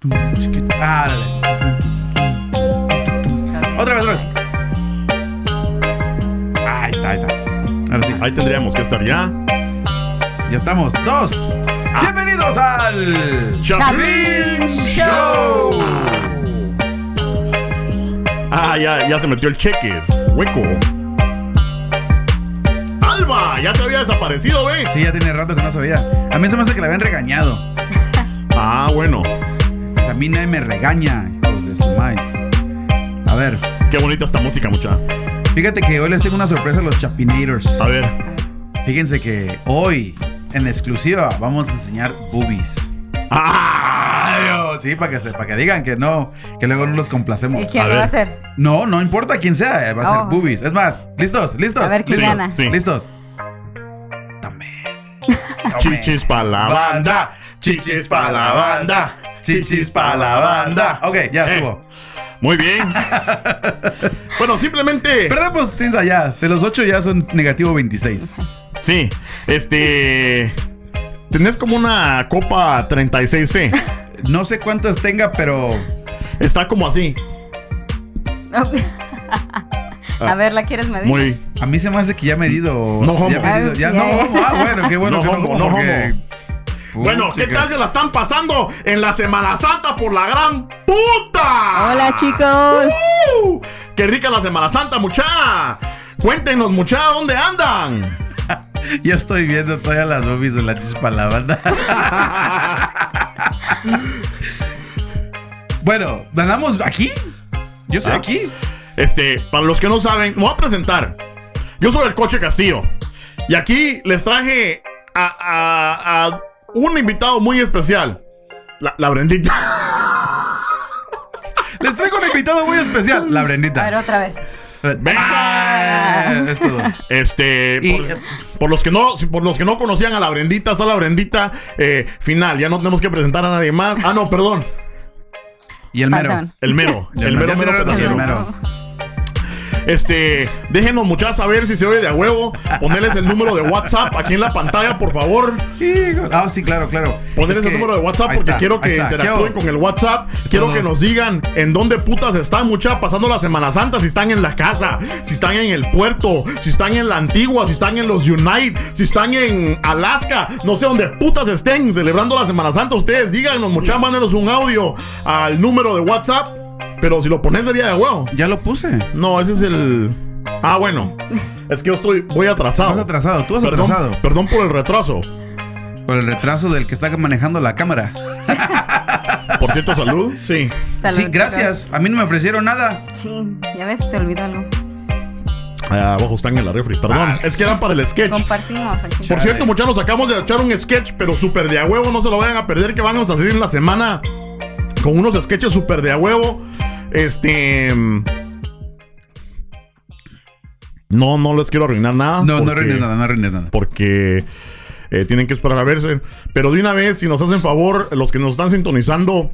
Otra vez, otra vez. Ahí está, ahí está. Ahora sí. Ahí tendríamos que estar ya. Ya estamos. Dos. Bienvenidos al Chapin Show. Ah, ya, ya se metió el cheques. Hueco. Alba, ya te había desaparecido, ¿ves? Sí, ya tiene rato que no sabía. A mí se me hace que la habían regañado. Ah, bueno. Mí nadie me regaña, hijos de su maíz. A ver, Qué bonita esta música, mucha. fíjate que hoy les tengo una sorpresa a los Chapinators. A ver. Fíjense que hoy, en exclusiva, vamos a enseñar boobies. ¡Ah! Ay, oh, sí, para que, se- para que digan que no, que luego no los complacemos. ¿Y quién A lo va a hacer? No, no importa quién sea, va a ser Oh. boobies. Es más, listos, listos. A ver quién listos, gana. Sí. listos. Chichis pa' la banda. Chichis pa' la banda. Chichis para la banda. Ok, ya Eh. estuvo. Muy bien. bueno, simplemente. Perdemos tinta ya. De los 8 ya son negativo 26. Sí. Este. Tenés como una copa 36C. No sé cuántos tenga, pero Está como así. a ver, ¿la quieres medir? Muy. a mí se me hace que ya he medido. No homo. Ya, medido- ya Ah, no homo. Ah, bueno, qué bueno No que no homo, homo no porque- Bueno, ¿qué tal se la están pasando en la Semana Santa por la gran puta? Hola, chicos. ¡Uh! ¡Qué rica la Semana Santa, mucha! Cuéntenos, mucha, ¿dónde andan? Ya estoy viendo todas las boobies de la chispa la banda. bueno, ¿andamos aquí? Yo estoy Ah. aquí. Este, para los que no saben, me voy a presentar. Yo soy el Coche Castillo. Y aquí les traje a, a- a un invitado muy especial. La, la Brendita. Les traigo un invitado muy especial, la A ver, Brendita. otra vez. Ah, es todo. Este, Y- por, por los que no, por los que no conocían a la Brendita, está la Brendita eh, final. Ya no tenemos que presentar a nadie más. Ah, no, perdón. Y el mero. Perdón. El mero. El me- mero, mero petatero. mero. Este, déjenos muchachos saber si se oye de a huevo. Ponerles el número de WhatsApp aquí en la pantalla, por favor. Hijo- Ah, sí, claro, claro. Ponerles Es el número de WhatsApp porque está, quiero que interactúen ¿Qué con el WhatsApp. quiero todo. que nos digan en dónde putas están, mucha pasando la Semana Santa. Si están en la casa, si están en el puerto, si están en la antigua, si están en los Unite, si están en Alaska, no sé dónde putas estén celebrando la Semana Santa. Ustedes díganos, mucha, mándenos un audio al número de WhatsApp. Pero si lo pones sería de huevo. Ya lo puse. No, ese es el. Ah, bueno. Es que yo estoy. Voy atrasado. Vas atrasado, tú vas Perdón, atrasado. perdón por el retraso. Por el retraso del que está manejando la cámara. Por cierto, salud. Sí. Salud, sí, gracias. A mí no me ofrecieron nada. Chin, ya ves, te olvidó algo. Allá abajo están en la refri. Perdón. Ah. Es que eran para el sketch. Compartimos aquí. Por cierto, muchachos, acabamos de echar un sketch, pero súper de a huevo. No se lo vayan a perder, que vamos a salir en la semana con unos sketches súper de a huevo. Este. mm, No, no les quiero arruinar nada. No, no arruines nada, no arruines nada. porque eh, tienen que esperar a verse. Pero de una vez, si nos hacen favor, los que nos están sintonizando,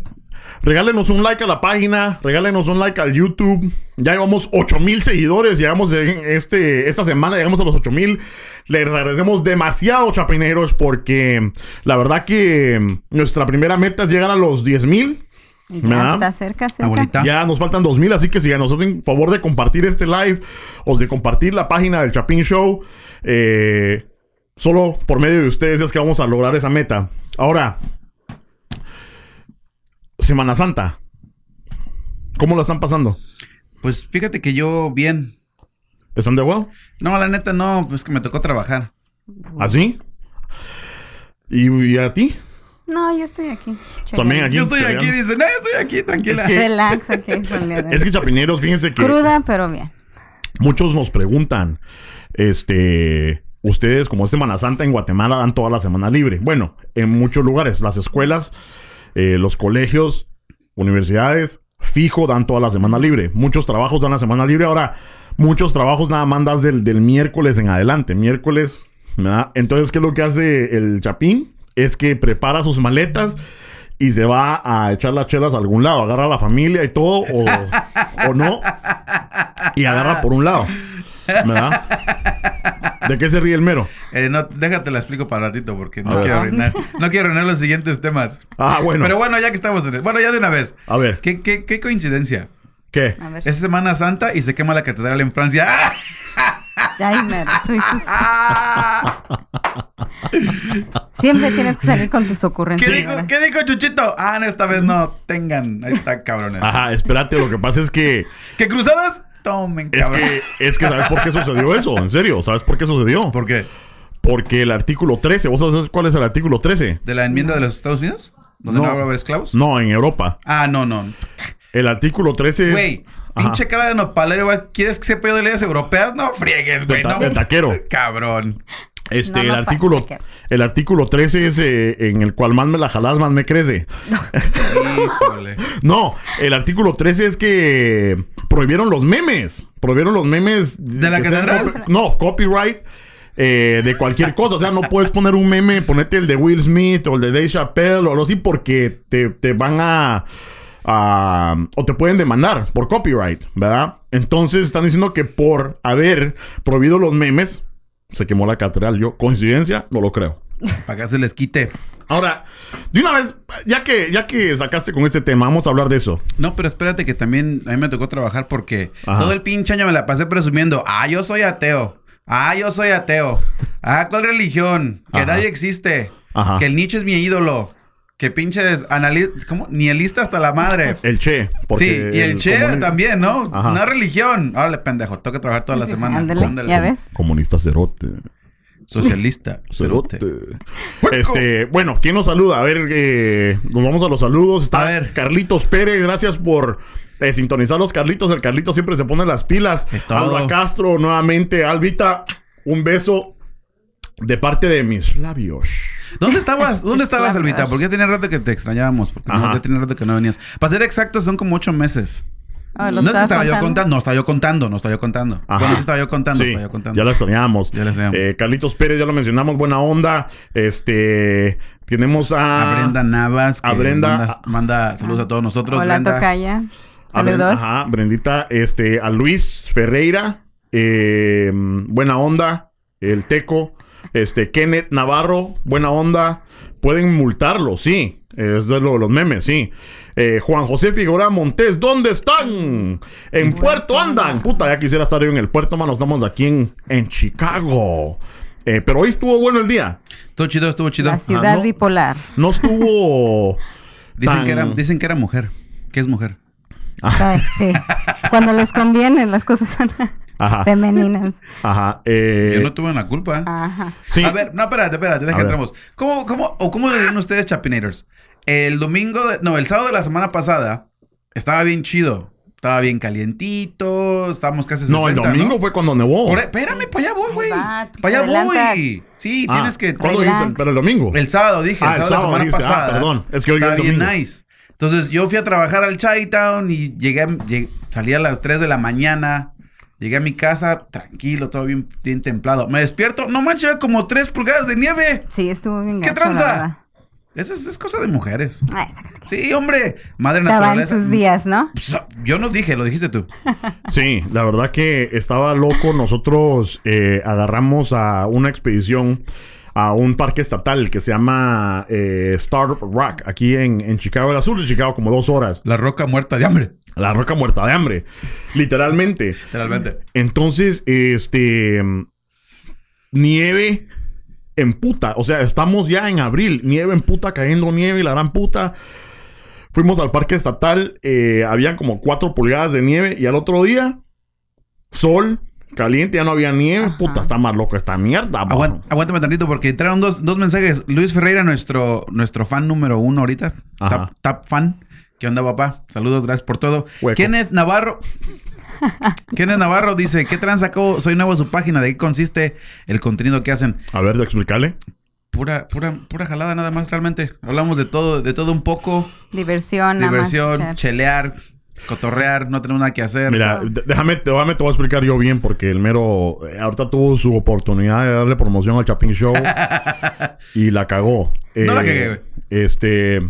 regálenos un like a la página, regálenos un like al YouTube. Ya llevamos 8000 seguidores, llegamos en este, esta semana, llegamos a los 8000. Les agradecemos demasiado, chapineros, porque la verdad que nuestra primera meta es llegar a los 10000. Ya está cerca, cerca. Abuelita. Ya nos faltan 2000, así que si nos hacen favor de compartir este live o de compartir la página del Chapin Show, eh, solo por medio de ustedes es que vamos a lograr esa meta. Ahora, Semana Santa. ¿Cómo la están pasando? Pues fíjate que yo bien. ¿Están de acuerdo? No, la neta no, pues que me tocó trabajar. ¿Así? ¿Y, y a ti? No, yo estoy aquí. También aquí. Yo estoy aquí, dicen, no, estoy aquí, tranquila. Es que- Relax, aquí. Es que chapineros, fíjense que Cruda, pero bien. muchos nos preguntan, este, ustedes como es Semana Santa en Guatemala dan toda la semana libre. Bueno, en muchos lugares, las escuelas, eh, los colegios, universidades, fijo dan toda la semana libre. Muchos trabajos dan la semana libre. Ahora, muchos trabajos nada más das del, del miércoles en adelante. Miércoles, ¿verdad? Entonces, ¿qué es lo que hace el Chapín? Es que prepara sus maletas y se va a echar las chelas a algún lado. Agarra a la familia y todo, o, o no. Y agarra por un lado. ¿Verdad? ¿De qué se ríe el mero? Eh, no, déjate la explico para ratito porque no quiero arruinar, no quiero arruinar los siguientes temas. Ah, bueno. Pero bueno, ya que estamos en el... Bueno, ya de una vez. A ver, ¿Qué, qué, qué coincidencia? ¿qué? A ver. Es Semana Santa y se quema la catedral en Francia. ¡Ah! Ay, mero. Siempre tienes que salir con tus ¿Qué, ocurrencias. ¿Qué dijo Chuchito? Ah, no, esta vez no. Tengan. Ahí está, cabrones. Ajá, espérate, lo que pasa es que... ¿Qué cruzadas? Tomen, Es cabrón. que, es que, ¿sabes por qué sucedió eso? En serio, ¿sabes por qué sucedió? ¿Por qué? Porque el artículo 13, ¿vos sabés cuál es el artículo 13? ¿De la enmienda de los Estados Unidos? ¿Donde no, No. va a haber esclavos? No, en Europa. Ah, no, no. El artículo 13 es... Güey, Ajá. pinche cara de nopalero, güey. ¿Quieres que sepa yo de leyes europeas? No friegues, güey. De ta- no. de taquero. Cabrón. Este, No, el no, artículo, el artículo 13 es eh, en el cual más me la jalás, más me crece. Híjole. No, el artículo 13 es que prohibieron los memes. Prohibieron los memes. ¿De la catedral? copy- No, copyright. eh, de cualquier cosa, o sea, no puedes poner un meme, ponete el de Will Smith o el de Dave Chappelle o algo así porque te, te van a, a- o te pueden demandar por copyright, ¿verdad? Entonces están diciendo que por haber prohibido los memes se quemó la catedral. Yo, coincidencia, no lo creo. Para que se les quite. Ahora, de una vez, ya que, ya que sacaste con este tema, vamos a hablar de eso. No, pero espérate que también a mí me tocó trabajar porque Ajá. todo el pinche año me la pasé presumiendo. Ah, yo soy ateo. Ah, yo soy ateo. Ah, ¿cuál religión? Que Ajá. nadie existe. Ajá. Que el Nietzsche es mi ídolo. Que pinches analistas, ¿cómo? Nihilista hasta la madre. El Che. Sí, porque y el, Che comuni- también, ¿no? Ajá. Una religión. Órale, pendejo, tengo que trabajar toda la semana. Ándale, Ándale. ya ves. Comunista cerote. Socialista. Cerote. Cerote. Este, bueno, ¿quién nos saluda? A ver, eh, nos vamos a los saludos. Está A ver. Carlitos Pérez, gracias por eh, sintonizar los Carlitos. El Carlito siempre se pone las pilas. Alba Castro, nuevamente. Albita, un beso de parte de mis labios. ¿Dónde estabas? ¿Dónde estabas. Albita? Porque ya tenía rato que te extrañábamos. Porque no, ya tenía rato que no venías. Para ser exactos, son como ocho meses. Oh, No ¿lo es que estabas estaba yo contando? no estaba yo contando, no estaba yo contando. Ajá. Bueno, sí estaba yo contando, Sí, estaba yo contando. ya lo extrañamos. Ya lo extrañamos. Eh, Carlitos Pérez, ya lo mencionamos, buena onda. Este, tenemos a... A Brenda Navas. que a Brenda- Manda, manda saludos a todos nosotros. Hola, Brenda. Tocaya. A Bren- Saludos. Ajá, Brendita, este, a Luis Ferreira, eh, buena onda, el Teco, este, Kenneth Navarro, buena onda, pueden multarlo, sí, es de lo- los memes, sí. Eh, Juan José Figueroa Montes, ¿dónde están? En Puerto andan. Puta, ya quisiera estar yo en el puerto, mano, estamos aquí en, en Chicago. Eh, pero hoy estuvo bueno el día. Estuvo chido, estuvo chido. La ciudad ¿no? bipolar. No estuvo... Dicen, tan- que era, dicen que era mujer. ¿Qué es mujer? Ay, sí. Cuando les conviene, las cosas son Ajá, femeninas. ajá. eh, Yo no tuve la culpa. Ajá. sí. A ver, no, espérate, espérate, deja que entremos. ¿Cómo, cómo, o cómo le dieron ustedes Chapinators? El domingo, de- no, el sábado de la semana pasada estaba bien chido. Estaba bien calientito, estábamos casi 60, No, el domingo fue cuando nevó. Por- espérame, para allá voy, güey. Para allá voy. Sí, Ah, tienes que... ¿Cuándo dices? Pero el domingo. El sábado, dije. Ah, el el sábado, de la semana dijiste. Ah, pasada. perdón. Es que hoy Estaba es bien nice. Entonces, yo fui a trabajar al Chi-Town y llegué, llegué- salí a las 3 de la mañana. Llegué a mi casa tranquilo, todo bien, bien templado. Me despierto, no manches, como 3 pulgadas de nieve. Sí, estuvo bien ¿Qué tranza? Eso es, es cosa de mujeres. Ay. Sí, hombre. Madre Estaba en naturaleza. sus días, ¿no? Pues, Yo no dije, lo dijiste tú. Sí, la verdad que estaba loco. Nosotros eh, agarramos a una expedición a un parque estatal que se llama eh, Star Rock, aquí en, en Chicago, el sur de Chicago, como dos horas. La roca muerta de hambre. La roca muerta de hambre, literalmente. Literalmente. Entonces, este. Nieve en puta. O sea, estamos ya en abril. Nieve en puta, cayendo nieve y la gran puta. Fuimos al parque estatal. Eh, había como cuatro pulgadas de nieve. Y al otro día, sol, caliente, ya no había nieve. Ajá. Puta, está más loco esta mierda. Aguant- aguántame tantito porque entraron dos, dos mensajes. Luis Ferreira, nuestro, nuestro fan número uno ahorita. Ajá. Tap, tap fan. ¿Qué onda, papá? Saludos, gracias por todo. Hueco. Kenneth Navarro. Kenneth Navarro dice, ¿qué trans sacó? Soy nuevo en su página. ¿De qué consiste el contenido que hacen? A ver, explicarle. Pura, pura, pura jalada nada más, realmente. Hablamos de todo, de todo un poco. Diversión, nada más, Diversión, chelear, cotorrear, no tenemos nada que hacer. Mira, déjame, déjame, te voy a explicar yo bien, porque el mero eh, ahorita tuvo su oportunidad de darle promoción al Chapin Show y la cagó. No la Eh, cagué, güey. Este.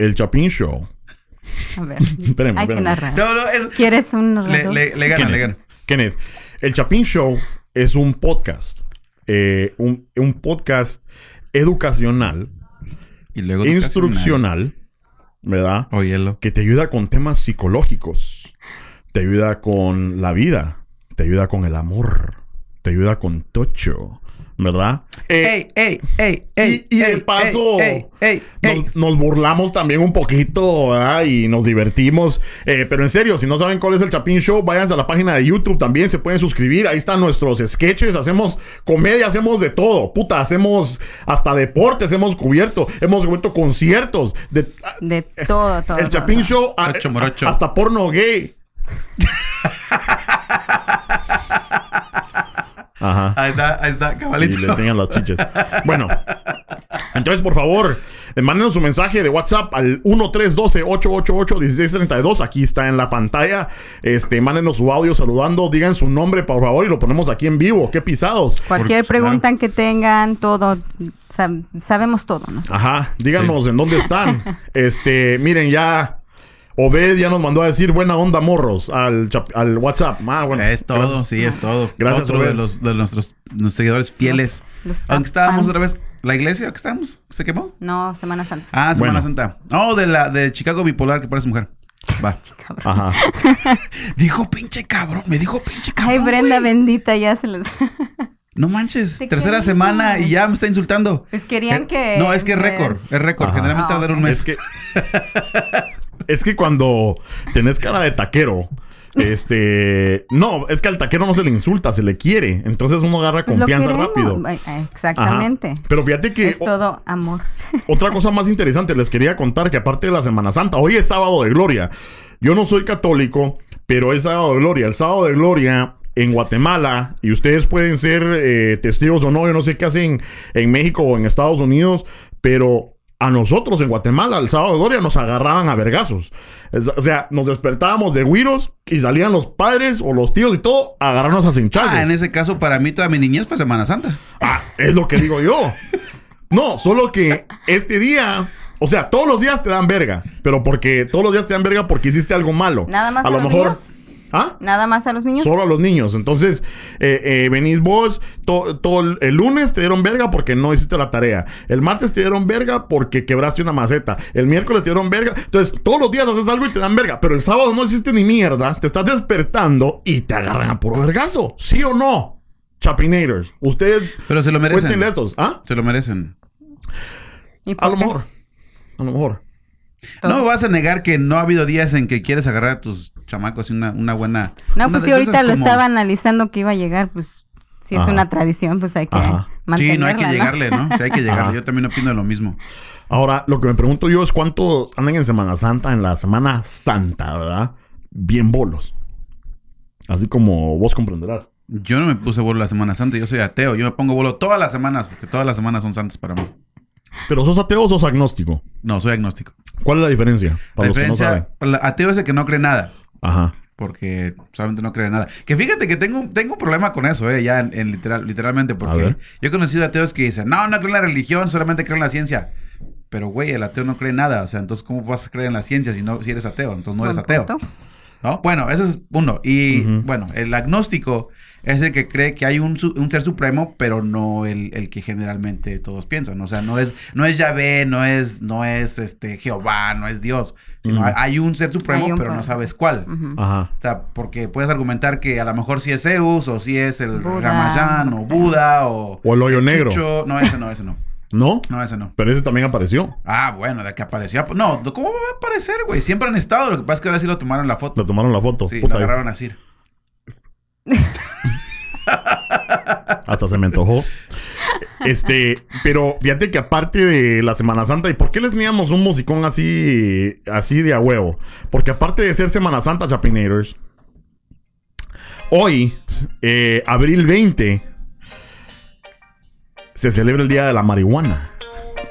El Chapin Show. A ver. Espérame, Hay que narrar. No, no, es- ¿Quieres un le, narrador? le, le gana, Kenneth, le gana. Kenneth, el Chapin Show es un podcast. Eh, un, un podcast educacional, Y luego instruccional, ¿verdad? Óyelo. que te ayuda con temas psicológicos, te ayuda con la vida, te ayuda con el amor, te ayuda con Tocho, ¿verdad? Eh, ¡Ey, ey, ey, ey! y, y de paso, ey, ey, ey, ey. nos, nos burlamos también un poquito, ¿verdad? Y nos divertimos. Eh, pero en serio, si no saben cuál es el Chapín Show, váyanse a la página de YouTube. También se pueden suscribir. Ahí están nuestros sketches. Hacemos comedia, hacemos de todo. Puta, hacemos hasta deportes, hemos cubierto. Hemos cubierto conciertos. De, De todo, todo. el todo, Chapín todo. Show, a- Ocho morocho. hasta porno gay. Ajá. Ahí está, ahí está, Y cabalito. le enseñan las chiches. Bueno, entonces por favor, eh, mándenos su mensaje de WhatsApp al 1312-888-1632. Aquí está en la pantalla. Este, mándenos su audio saludando, digan su nombre, por favor, y lo ponemos aquí en vivo. ¡Qué pisados! Cualquier Porque, pregunta que tengan, todo, sab- sabemos todo, ¿no? Ajá, díganos en dónde están. Este, miren, ya. Obed ya nos mandó a decir buena onda morros al, WhatsApp. Ah, bueno, Es todo, gracias. sí, es todo. Gracias, Otro de los de nuestros, nuestros seguidores fieles. Los Aunque estábamos otra vez. ¿La iglesia que estábamos? ¿Se quemó? No, Semana Santa. Ah, Semana Bueno. Santa. Oh, de la de Chicago bipolar que parece mujer. Va. Ajá. Dijo pinche cabrón. Me dijo pinche cabrón. Ay, Brenda bendita, ya se les... No manches. Te Tercera semana y ya me está insultando. Pues querían Eh, que... No, es que es récord. Es récord. Generalmente tardan un mes. Es que. es que cuando tenés cara de taquero. Este. No, es que al taquero no se le insulta, se le quiere. Entonces uno agarra Pues confianza rápido. Ajá. Exactamente. Pero fíjate que Es todo amor. otra cosa más interesante, les quería contar que aparte de la Semana Santa, hoy es sábado de gloria. Yo no soy católico, pero es sábado de gloria. El sábado de gloria en Guatemala, y ustedes pueden ser eh, testigos o no, yo no sé qué hacen en México o en Estados Unidos, pero a nosotros en Guatemala, el sábado de gloria, nos agarraban a vergazos. O sea, nos despertábamos de güiros y salían los padres o los tíos y todo a agarrarnos a cinchazos. Ah, en ese caso, para mí toda mi niñez fue Semana Santa. Ah, es lo que digo yo. No, solo que este día, o sea, todos los días te dan verga, pero porque todos los días te dan verga porque hiciste algo malo. Nada más a, a lo los mejor. niños. ¿Ah? Nada más a los niños. Solo a los niños. Entonces, eh, eh, venís vos, to- todo el, el lunes te dieron verga porque no hiciste la tarea. El martes te dieron verga porque quebraste una maceta. El miércoles te dieron verga. Entonces, todos los días haces algo y te dan verga. Pero el sábado no hiciste ni mierda. Te estás despertando y te agarran a puro vergazo. ¿Sí o no? Chapinators. Ustedes Pero se lo merecen. cuéntenle estos. ¿Ah? Se lo merecen. ¿Y A lo mejor. A lo mejor. Todo. No me vas a negar que no ha habido días en que quieres agarrar a tus chamacos y una, una buena. No, una pues si ahorita lo como- estaba analizando que iba a llegar, pues si es Ajá. una tradición, pues hay que Ajá. mantenerla. Sí, no hay que llegarle, ¿no? Sí, hay que llegarle. Ajá. Yo también opino lo mismo. Ahora, lo que me pregunto yo es cuántos andan en Semana Santa, en la Semana Santa, ¿verdad? Bien bolos. Así como vos comprenderás. Yo no me puse bolo la Semana Santa, yo soy ateo. Yo me pongo bolo todas las semanas, porque todas las semanas son santas para mí. Pero sos ateo o sos agnóstico. No, soy agnóstico. ¿Cuál es la diferencia? Para la los que no diferencia, saben. ateo es el que no cree nada. Ajá. Porque solamente no cree en nada. Que fíjate que tengo, tengo un problema con eso, eh, ya en, en literal, literalmente, porque yo he conocido ateos que dicen, no, no creo en la religión, solamente creo en la ciencia. Pero, güey, el ateo no cree en nada. O sea, entonces, ¿cómo vas a creer en la ciencia si, no, si eres ateo? Entonces no eres ateo. punto. ¿No? Bueno, ese es uno. Y bueno, el agnóstico es el que cree que hay un, su- un ser supremo, pero no el, el que generalmente todos piensan. O sea, no es, no es Yahvé, no es, no es este Jehová, no es Dios. Sino hay, hay un ser supremo, un pero no sabes cuál. Ajá. O sea, porque puedes argumentar que a lo mejor sí es Zeus, o sí es el Buda, Ramayán, o. Buda, o... O el hoyo negro. Chucho. No, ese no, ese no. ¿No? No, ese no. Pero ese también apareció. Ah, bueno, de que apareció. No, ¿cómo va a aparecer, güey? Siempre han estado. Lo que pasa es que ahora sí lo tomaron la foto. Le tomaron la foto. Sí, Puta, lo agarraron así. Hasta se me antojó. Este, pero fíjate que aparte de la Semana Santa, ¿y por qué les teníamos un musicón así, así de a huevo? Porque aparte de ser Semana Santa, Chapinators, hoy, eh, abril 20, se celebra el Día de la Marihuana.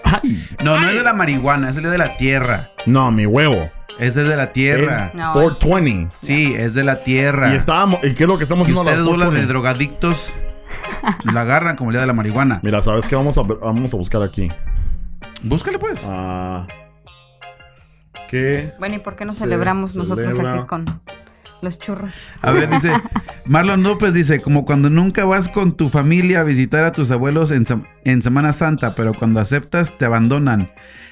¡Ay! No, no es de la marihuana, es el de la tierra. No, mi huevo. Es desde la tierra. Es No, 420. Sí, es de la tierra. Y estábamos, ¿y qué es lo que estamos haciendo a las ustedes, bola de 420? drogadictos, la agarran como el día de la marihuana. Mira, ¿sabes qué? Vamos a, vamos a buscar aquí. Búscale, pues. Ah, ¿Qué? Bueno, ¿y por qué no celebramos nosotros celebra. aquí con los churros? A ver, dice, Marlon López dice, como cuando nunca vas con tu familia a visitar a tus abuelos en, en Semana Santa, pero cuando aceptas te abandonan.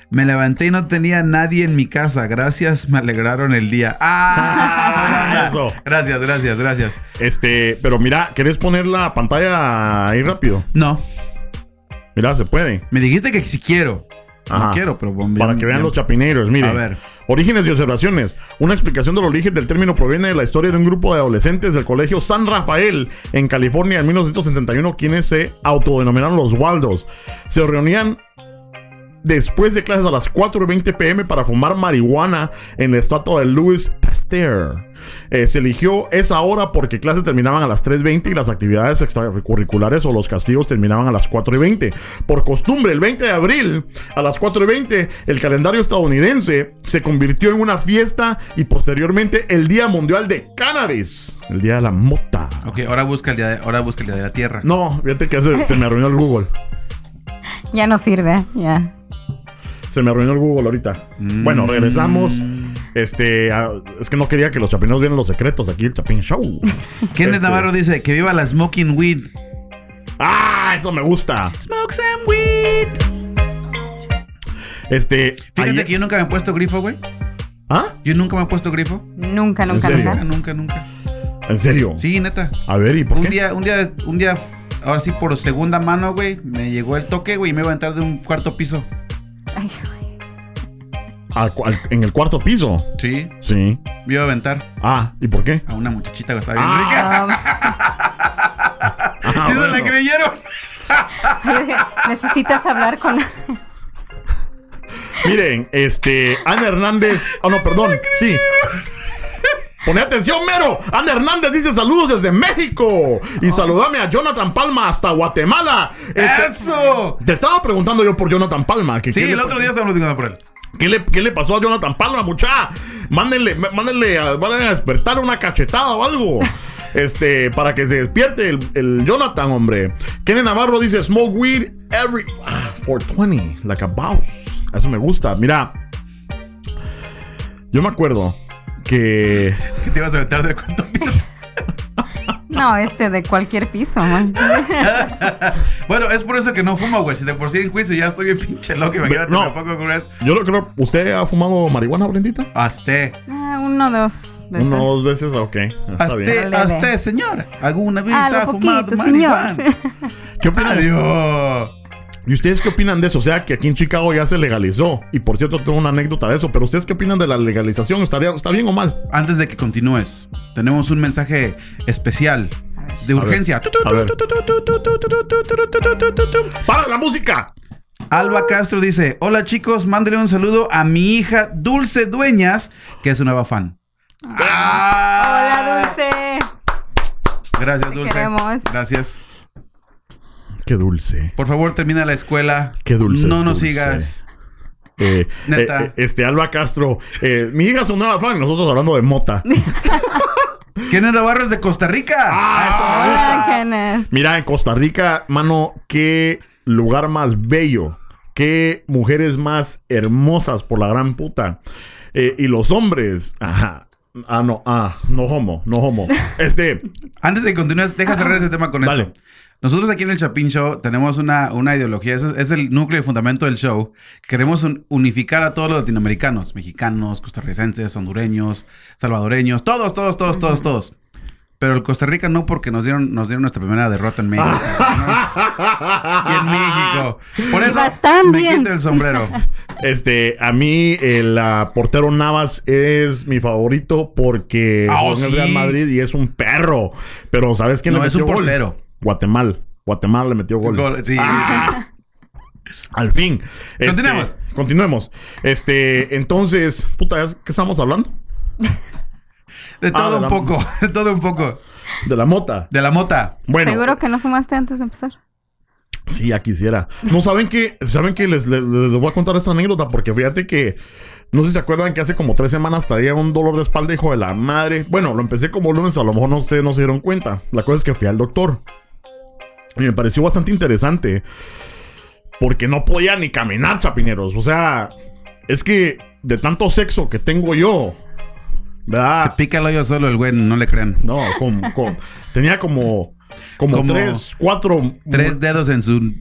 Me levanté y no tenía nadie en mi casa. Gracias, me alegraron el día. ¡Ah! Eso. Gracias, gracias, gracias. Este, pero mira, ¿querés poner la pantalla ahí rápido? No, Mira, se puede. me dijiste que si quiero. Ajá. No quiero, pero bombe- Para que vean los chapineiros, miren. A ver. Orígenes y observaciones. Una explicación del origen del término proviene de la historia de un grupo de adolescentes del colegio San Rafael en California en 1971, quienes se autodenominaron los Waldos. Se reunían después de clases a las 4.20 pm para fumar marihuana en la estatua de Louis Eh, se eligió esa hora porque clases terminaban a las 3.20 y las actividades extracurriculares o los castigos terminaban a las 4.20. Por costumbre, el 20 de abril a las 4.20, el calendario estadounidense se convirtió en una fiesta y posteriormente el Día Mundial de Cannabis, el Día de la Mota. Ok, ahora busca el día de, ahora busca el día de la Tierra. No, fíjate que se, se me arruinó el Google. Ya no sirve, ya. Se me arruinó el Google ahorita. Mm. Bueno, regresamos. Este, ah, es que no quería que los chapineros vieran los secretos aquí, el Chapin Show. Kenneth Este- Navarro dice que viva la smoking weed. ¡Ah! Eso me gusta. Smoke some weed. Este. Fíjate ayer- que yo nunca me he puesto grifo, güey. ¿Ah? Yo nunca me he puesto grifo. Nunca, nunca, serio? Nunca, nunca. nunca, nunca. ¿En serio? Sí, neta. A ver, ¿y por Un qué? día, un día, un día, ahora sí por segunda mano, güey, me llegó el toque, güey, y me iba a entrar de un cuarto piso. Ay, Al cu- al- en el cuarto piso. Sí, Sí. me iba a aventar Ah, ¿y por qué? a una muchachita que estaba bien Ah, rica. Ah, ¿Sí se bueno. la creyeron? necesitas hablar con... Miren, este. Ana Hernández. Oh, no, perdón. Sí. Pone atención, mero. Ana Hernández dice saludos desde México. Y saludame a Jonathan Palma hasta Guatemala. Este, ¡Eso! te estaba preguntando yo por Jonathan Palma. que Sí, el otro día estábamos platicando por él. ¿Qué le, qué le pasó a Jonathan Palma, mucha? Mándenle, mándenle a, a despertar una cachetada o algo. Este, para que se despierte el, el Jonathan, hombre. Kenny Navarro dice, smoke weed every... Ah, 420, like a boss. Eso me gusta. Mira, yo me acuerdo que... Te ibas a del cuarto piso. No, este de cualquier piso, man. bueno, es por eso que no fumo, güey. Si de por sí en juicio ya estoy bien pinche loco, imagínate, No. me pongo con. Yo lo creo... ¿Usted ha fumado marihuana, Brendita? Hazte. Ah, uno, dos veces. Una o dos veces, ok. Está bien. Hazte, Leve. hazte, señora. ¿Alguna vez Ah, ha fumado poquito, marihuana? señor. ¿Qué opinan? Adiós. ¿Y ustedes qué opinan de eso? O sea, que aquí en Chicago ya se legalizó. Y por cierto, tengo una anécdota de eso. Pero ¿ustedes qué opinan de la legalización? ¿Estaría, ¿Está bien o mal? Antes de que continúes, tenemos un mensaje especial de urgencia. ¡Para la música! Alba Castro dice: Hola chicos, mándele un saludo a mi hija Dulce Dueñas, que es una nueva fan. Hola, Dulce. Gracias, Te Dulce. queremos. Gracias. Qué dulce. Por favor, termina la escuela. Qué dulce No es nos dulce. sigas. Eh, Neta. eh, eh, este, Alba Castro. eh, mi hija nueva fan. Nosotros hablando de mota. Kenneth Navarro es de Costa Rica. Ah, Kenneth. Mira, en Costa Rica, mano, qué lugar más bello. Qué mujeres más hermosas por la gran puta. Eh, y los hombres. Ajá. Ah, no, ah, no homo, no homo. Este, Antes de que continúes, deja cerrar ese tema con Dale. esto. Nosotros aquí en el Chapin Show tenemos una, una ideología, es, es el núcleo y fundamento del show. Queremos un- unificar a todos los latinoamericanos, mexicanos, costarricenses, hondureños, salvadoreños, todos, todos, todos, todos, todos. Pero el Costa Rica no porque nos dieron, nos dieron nuestra primera derrota en México. ¿no? Y en México. Por eso Bastante me quito el sombrero. este, a mí el ah, portero Navas es mi favorito porque Ah, oh, en el sí. Real Madrid y es un perro. Pero ¿sabes quién No, le es metió un gol? portero. Guatemala. Guatemala le metió gol. Gol, sí. Ah, al fin. Este, Continuemos. continuemos. Este, entonces, puta, ¿qué estamos hablando? De Ah, todo de un la- poco, de todo un poco. De la mota. De la mota. Bueno, ¿Seguro que no fumaste antes de empezar? sí, ya quisiera. No, ¿saben qué? ¿Saben qué? Les, les- les voy a contar esta anécdota porque fíjate que... No sé si se acuerdan que hace como tres semanas traía un dolor de espalda, hijo de la madre. Bueno, lo empecé como lunes, a lo mejor no sé, no se dieron cuenta. La cosa es que fui al doctor. Y me pareció bastante interesante. Porque no podía ni caminar, chapineros. O sea, es que de tanto sexo que tengo yo, ¿verdad? Se pica el hoyo solo el güey, no le crean. No, con, con- tenía como, como, Como tres, cuatro Tres dedos en su.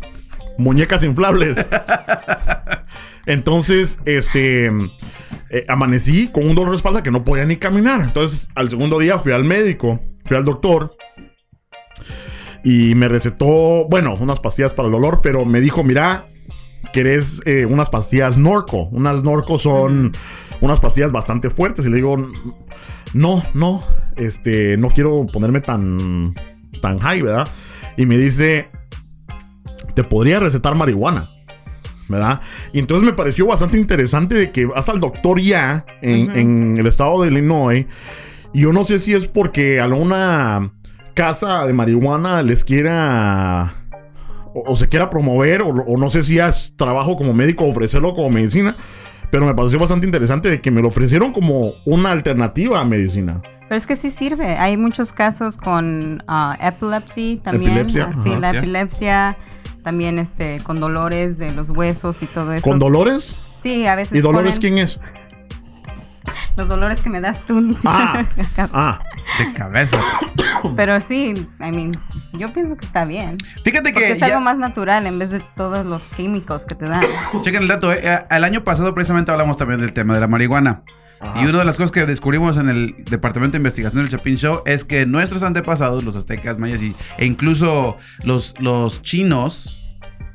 muñecas inflables. Entonces, este, eh, amanecí con un dolor de espalda que no podía ni caminar. Entonces, al segundo día fui al médico, fui al doctor y me recetó, bueno, unas pastillas para el dolor, pero me dijo, mira, querés eh, unas pastillas Norco. Unas Norco son unas pastillas bastante fuertes. Y le digo, no, no, este, no quiero ponerme tan, tan high, ¿verdad? Y me dice, te podría recetar marihuana. ¿Verdad? Y entonces me pareció bastante interesante de que vas al doctor ya en, el estado de Illinois. Y yo no sé si es porque a una casa de marihuana les quiera o, o se quiera promover o, o no sé si es trabajo como médico ofrecerlo como medicina. Pero me pareció bastante interesante de que me lo ofrecieron como una alternativa a medicina. Pero es que sí sirve. Hay muchos casos con ah, epilepsy también. Epilepsia, ah, sí, ajá, la epilepsia. También este, con dolores de los huesos y todo eso. ¿Con dolores? Sí, a veces. ¿Y dolores ponen quién es? Los dolores que me das tú. Ah, ah. De cabeza. Pero sí, I mean, yo pienso que está bien. Fíjate Porque que. es ya- algo más natural en vez de todos los químicos que te dan. Chequen el dato, eh, eh, El año pasado precisamente hablamos también del tema de la marihuana. Ajá. Y una de las cosas que descubrimos en el Departamento de Investigación del Chapin Show es que nuestros antepasados, los aztecas, mayas y, e incluso los, los chinos,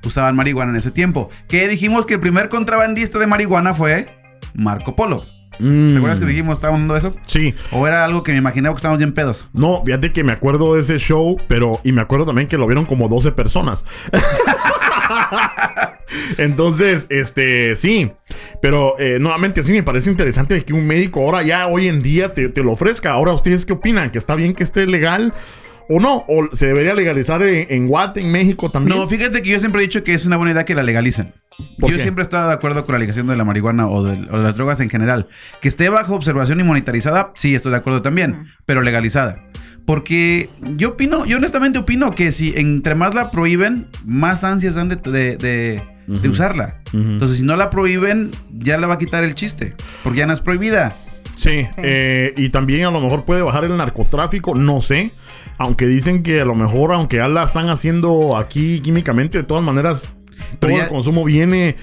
usaban marihuana en ese tiempo. Que dijimos que el primer contrabandista de marihuana fue Marco Polo. Mm. ¿Te acuerdas que dijimos estábamos hablando de eso? Sí. ¿O era algo que me imaginaba que estábamos bien pedos? No, fíjate que me acuerdo de ese show, pero. Y me acuerdo también que lo vieron como 12 personas. Entonces, este, sí. Pero eh, nuevamente, sí me parece interesante que un médico ahora ya hoy en día te, te lo ofrezca. Ahora, ¿ustedes qué opinan? ¿Que está bien que esté legal o no? ¿O se debería legalizar en, en Guate, en México también? No, fíjate que yo siempre he dicho que es una buena idea que la legalicen. ¿Por Yo qué? siempre he estado de acuerdo con la legalización de la marihuana o de, o de las drogas en general. Que esté bajo observación y monitorizada, sí, estoy de acuerdo también, pero legalizada. Porque yo opino, yo honestamente opino que si entre más la prohíben, más ansias dan de, de- de- usarla. Entonces, si no la prohíben, ya le va a quitar el chiste. Porque ya no es prohibida. Sí, eh, y también a lo mejor puede bajar el narcotráfico, no sé. Aunque dicen que a lo mejor, aunque ya la están haciendo aquí químicamente, de todas maneras, todo ya- el consumo viene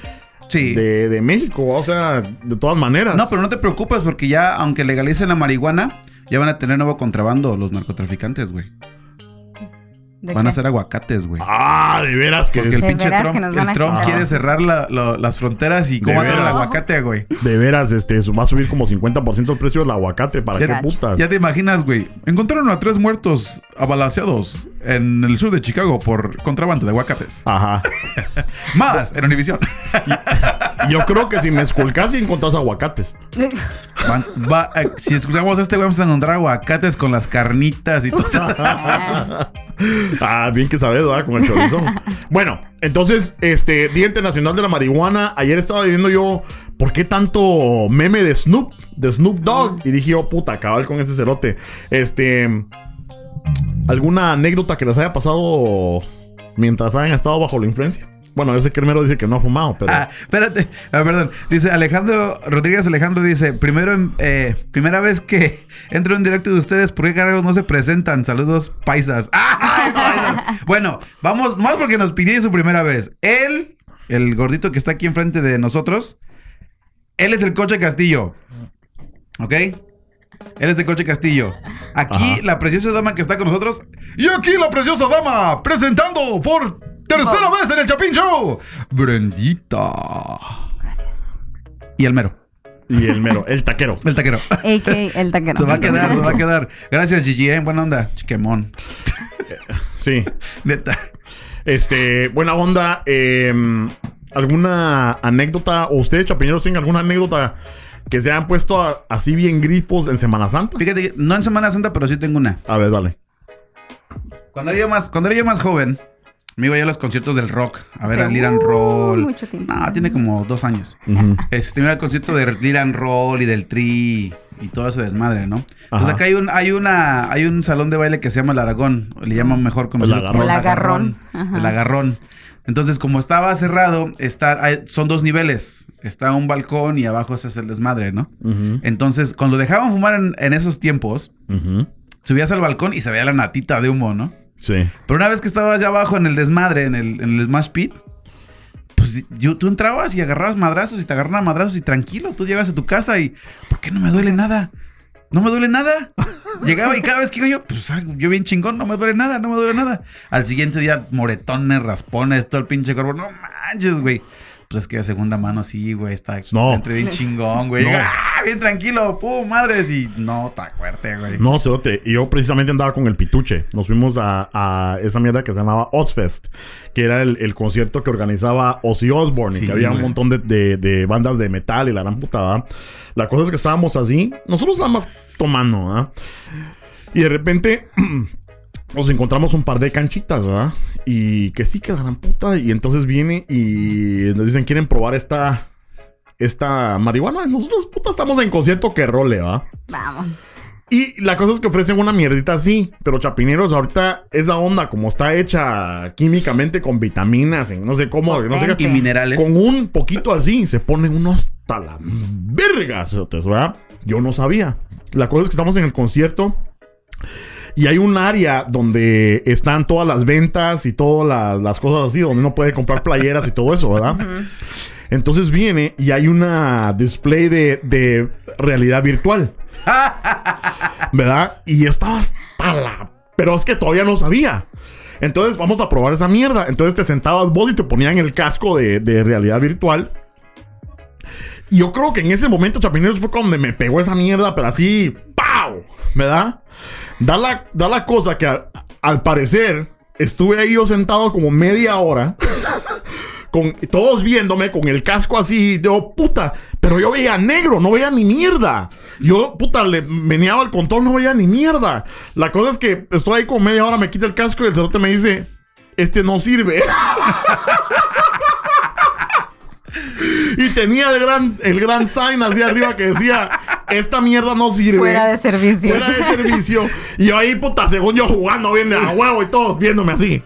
Sí. de, de México, o sea, de todas maneras. No, pero no te preocupes porque ya, aunque legalicen la marihuana, ya van a tener nuevo contrabando los narcotraficantes, güey. ¿De Van a ser aguacates, güey. Ah, de veras que Porque el De pinche Trump, el Trump quiere cerrar la- las fronteras y cómo va a el aguacate, güey. de veras este va a subir como 50% el precio del aguacate, ¿para Ya- qué putas? Ya te imaginas, güey. Encontraron a tres muertos abalaceados en el sur de Chicago por contrabando de aguacates. Ajá. Más en Univision. Yo creo que si me esculcas y encontrás aguacates. Van- va- eh, si escuchamos a este, güey, vamos a encontrar aguacates con las carnitas y todo. Ah, bien que sabes, ¿verdad? Con el chorizón. bueno, entonces, este, Día Internacional de la Marihuana. Ayer estaba viendo yo, ¿por qué tanto meme de Snoop? De Snoop Dogg. Y dije yo, puta, cabal con ese cerote. Este, ¿alguna anécdota que les haya pasado mientras hayan estado bajo la influencia? Bueno, yo sé que el mero dice que no ha fumado, pero... Ah, espérate. Ah, perdón. Dice Alejandro Rodríguez Alejandro dice, primero eh, primera vez que entro en directo de ustedes, ¿por qué carajos no se presentan? Saludos paisas. ¡Ay, paisas! bueno, vamos, más porque nos pidió su primera vez. Él, el gordito que está aquí enfrente de nosotros, él es el coche Castillo. ¿Ok? Él es el coche Castillo. Aquí Ajá. la preciosa dama que está con nosotros. Y aquí la preciosa dama presentando por tercera vez en el Chapín Show. Brendita. Gracias. Y el mero. Y el mero, el taquero. El taquero. AK, el taquero. Se va a quedar, se va a quedar. Gracias, Gigi, ¿eh? Buena onda. Chiquemón. Sí. Neta. Este, buena onda. eh, ¿Alguna anécdota? ¿O ustedes, chapineros, tienen alguna anécdota que se hayan puesto a- así bien grifos en Semana Santa? Fíjate, no en Semana Santa, pero sí tengo una. A ver, dale. Cuando era yo más, cuando era yo más joven, me iba yo a los conciertos del rock. A ver, Hace al Liran Roll. mucho tiempo. No, tiene como dos años. Ujú. Este, me iba al concierto de Liran Roll y del Tri y todo ese desmadre, ¿no? Pues Ajá. acá hay un, hay una, hay un salón de baile que se llama el Aragón. Le llaman mejor conocido El como Agarrón. El Agarrón. El. Agarrón. Entonces, como estaba cerrado, está, hay- son dos niveles. Está un balcón y abajo ese es el desmadre, ¿no? Entonces, cuando dejaban fumar en, en esos tiempos, subías al balcón y se veía la natita de humo, ¿no? Sí. Pero una vez que estabas allá abajo en el desmadre, en el, en el Smash Pit, pues yo, tú entrabas y agarrabas madrazos y te agarraban madrazos y tranquilo, tú llegas a tu casa y ¿por qué no me duele nada? No me duele nada. Llegaba y cada vez que iba yo, pues yo bien chingón, no me duele nada, no me duele nada. Al siguiente día, moretones, raspones, todo el pinche cuerpo. No manches, güey. Pues es que de segunda mano sí, güey, está No. entre bien chingón, güey. No. ¡ah! bien tranquilo, pum, madres. Y no, está fuerte, güey. No, cerote. Y yo precisamente andaba con el pituche. Nos fuimos a, a esa mierda que se llamaba Ozfest, que era el, el concierto que organizaba Ozzy Osbourne, y que había un montón de, de- de bandas de metal y la gran putada. La cosa es que estábamos así, nosotros nada más tomando, ¿verdad? Y de repente nos encontramos un par de canchitas, ¿verdad? Y que sí, que la gran puta. Y entonces viene y nos dicen, ¿quieren probar esta, esta marihuana? Nosotros, puta, estamos en concierto que role, ¿verdad? Vamos. Y la cosa es que ofrecen una mierdita así, pero chapineros, ahorita esa onda como está hecha químicamente con vitaminas, en no sé cómo, no sé qué, Y minerales. con un poquito así se ponen unos hasta la verga, cerotes, ¿verdad? Yo no sabía. La cosa es que estamos en el concierto y hay un área donde están todas las ventas y todas las, las cosas así, donde uno puede comprar playeras y todo eso, ¿verdad? Entonces viene y hay una display de, de realidad virtual. ¿Verdad? Y estaba hasta la... Pero es que todavía no sabía. Entonces vamos a probar esa mierda. Entonces te sentabas vos y te ponían el casco de, de realidad virtual. Y yo creo que en ese momento, Chapineros, fue cuando me pegó esa mierda, pero así, ¡pau! ¿Verdad? Da la, da la cosa que al, parecer estuve ahí yo sentado como media hora. con todos viéndome con el casco así, yo, puta, pero yo veía negro, no veía ni mierda. Yo, puta, le meneaba el control, no veía ni mierda. La cosa es que estoy ahí como media hora, me quita el casco y el cerote me dice, este no sirve. y tenía el gran, el gran sign así arriba que decía, esta mierda no sirve. Fuera de servicio. Fuera de servicio. Y yo ahí, puta, según yo jugando bien de a huevo y todos viéndome así.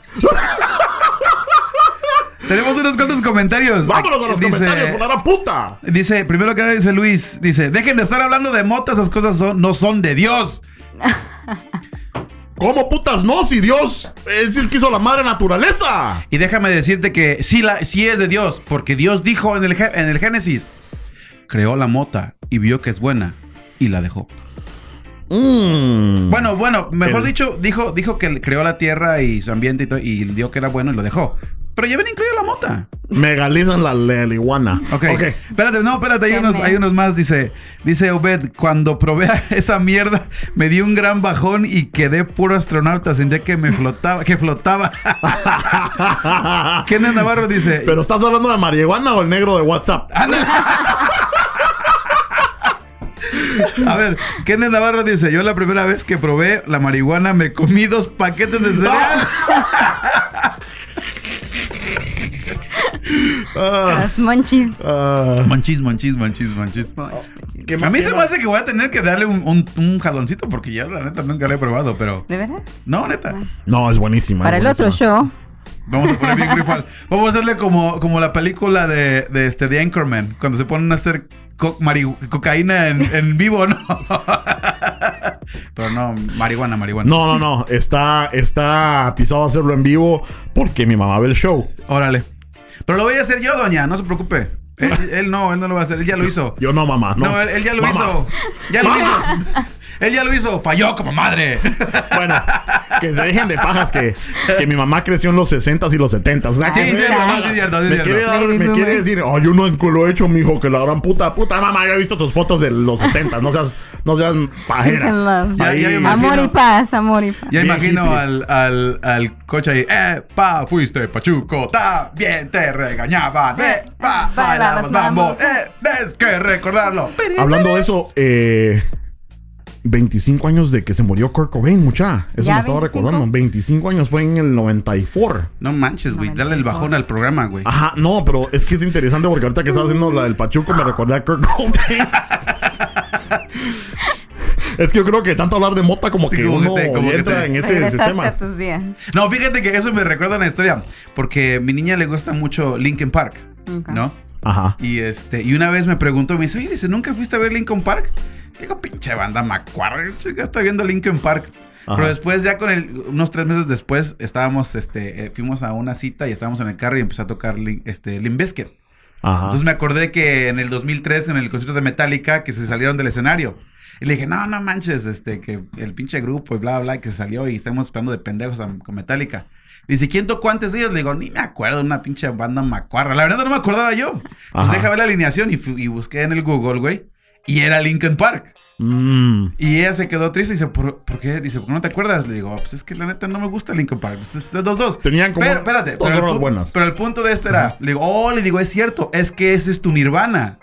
Tenemos unos cuantos comentarios. Vámonos a los Dice- comentarios, por la puta. Dice, primero que nada dice Luis, dice, dejen de estar hablando de mota, esas cosas son- no son de Dios. ¿Cómo putas no? Si Dios es el que hizo la madre naturaleza. Y déjame decirte que sí, la, sí es de Dios, porque Dios dijo en el, en el Génesis, creó la mota y vio que es buena y la dejó. Mm. Bueno, bueno, mejor El- dicho, dijo, dijo que creó la tierra y su ambiente y, todo, y dio que era bueno y lo dejó. Pero ya ven incluido la mota. Megalizan la leliguana. Ok. Espérate, no, espérate, hay unos, hay unos más. Dice, dice Obed, cuando probé a esa mierda, me di un gran bajón y quedé puro astronauta. Sentía que me flotaba, que flotaba. Kenneth Navarro dice, ¿Pero estás hablando de marihuana o el negro de WhatsApp? a ver, Kenneth Navarro dice, yo la primera vez que probé la marihuana me comí dos paquetes de cereal. Ah, Las monchis. ah. Monchis, monchis, monchis, monchis. ¿Qué A más mí se me hace que voy a tener que darle un, un, un jaloncito porque ya la neta nunca lo he probado, pero... ¿De verdad? No, neta. No, es buenísima. Para es el otro buenísima. show. Vamos a poner bien grifal. Vamos a hacerle como, como la película de, de este de Anchorman, cuando se ponen a hacer co- cocaína en, en vivo, ¿no? Pero no, marihuana, marihuana. No, no, no. Está, está pisado hacerlo en vivo porque mi mamá ve el show. Órale. Pero lo voy a hacer yo, doña, no se preocupe. Él, él no, él no lo va a hacer, él ya lo hizo. Yo no, mamá. No, No, él, él ya lo Mamá. hizo. Ya lo Mamá. hizo. Él ya lo hizo. Falló como madre. Bueno, que se dejen de pajas que, que mi mamá creció en los 60s y los 70s. O sea, Sí, cierto, no, sí cierto, sí es me cierto. quiere, dar- me quiere decir, oh, yo nunca lo he hecho, mijo, que la gran puta, puta mamá, yo he visto tus fotos de los 70 no seas, no seas pajera. Ya- ya me imagino. Amor y paz, amor y paz. Ya Bien imagino hippie. al, al, al coche ahí. Eh, pa, fuiste pachuco. También te regañaban. Eh, pa, bailabas mambo. Eh, ves que recordarlo. Hablando de eso, eh, 25 años de que se murió Kurt Cobain, mucha. Eso ¿Ya me estaba 25? recordando. 25 años fue en el 94. No manches, güey. Dale el bajón al programa, güey. Ajá, no, pero es que es interesante porque ahorita que estaba haciendo la del Pachuco me recordé a Kurt Cobain. Es que yo creo que tanto hablar de mota como Sí, que como que te- como que te- en ese Regresaste sistema. a tus días. No, fíjate que eso me recuerda una historia. Porque a mi niña le gusta mucho Linkin Park. ¿no? Ajá. Y este, y una vez me preguntó, me dice, oye, dice, ¿nunca fuiste a ver Linkin Park? Digo, pinche banda macuarra, chica, está viendo Linkin Park. Ajá. Pero después, ya con el, unos tres meses después, estábamos, este, eh, fuimos a una cita y estábamos en el carro y empezó a tocar Lin- este, Limp Bizkit. Ajá. Entonces me acordé que en el 2003, en el concierto de Metallica, que se salieron del escenario. Y le dije, no, no manches, este, que el pinche grupo y bla, bla, que se salió y estamos esperando de pendejos a- con Metallica. Dice, ¿quién tocó antes de ellos? Le digo, ni me acuerdo, una pinche banda macuarra. La verdad no me acordaba yo. Pues deja ver la alineación y, y busqué en el Google, güey. Y era Linkin Park. Mm. Y ella se quedó triste y dice, ¿por, por qué? Dice, ¿por qué no te acuerdas? Le digo, pues es que la neta no me gusta Linkin Park. Pues dos, dos. Tenían como Pero, espérate, dos pero el, buenas. pero el punto de esto era, le digo, oh, le digo, es cierto, es que ese es tu nirvana.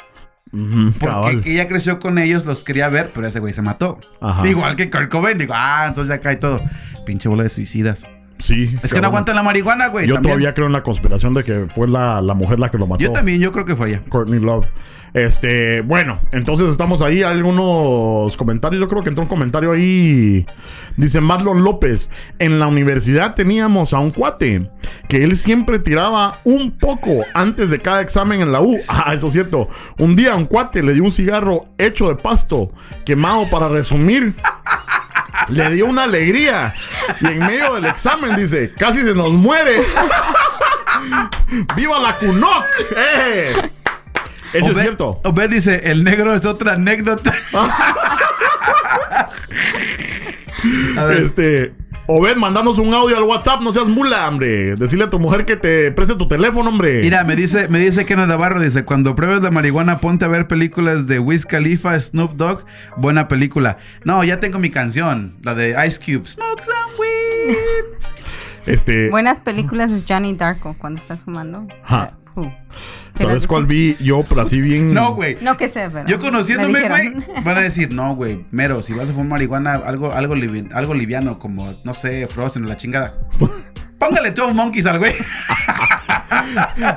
Porque cabal. ella creció con ellos, los quería ver, pero ese güey se mató. Ajá. Igual que Kurt Cobain. Digo, ah, entonces ya cae todo. Pinche bola de suicidas. Sí. Es que no aguantan la marihuana, güey. Yo también. todavía creo en la conspiración de que fue la, la mujer la que lo mató. Yo también, yo creo que fue ella. Courtney Love. Este, bueno, entonces estamos ahí. Algunos comentarios. Yo creo que entró un comentario ahí. Dice Marlon López. En la universidad teníamos a un cuate que él siempre tiraba un poco antes de cada examen en la U. Ah, eso es cierto. Un día un cuate le dio un cigarro hecho de pasto, quemado para resumir. Le dio una alegría. Y en medio del examen dice, casi se nos muere. ¡Viva la CUNOC! ¡Eh! Eso es cierto. Obed dice, el negro es otra anécdota. A ver. Este. Obed, mandanos un audio al WhatsApp, no seas mula, hombre. Decirle a tu mujer que te preste tu teléfono, hombre. Mira, me dice, me dice Kenneth Navarro, dice, cuando pruebes la marihuana, ponte a ver películas de Wiz Khalifa, Snoop Dogg, buena película. No, ya tengo mi canción, la de Ice Cube. Smoke some weed. Este. Buenas películas es Johnny Darko cuando estás fumando. Uh, ¿sí ¿Sabes cuál vi yo, pero así bien? No, güey. No que sé, pero. Yo conociéndome, me güey, van a decir, no, güey, mero, si vas a fumar marihuana, algo, algo, livi- algo liviano, como, no sé, Frozen o la chingada. Póngale 12 Monkeys al güey.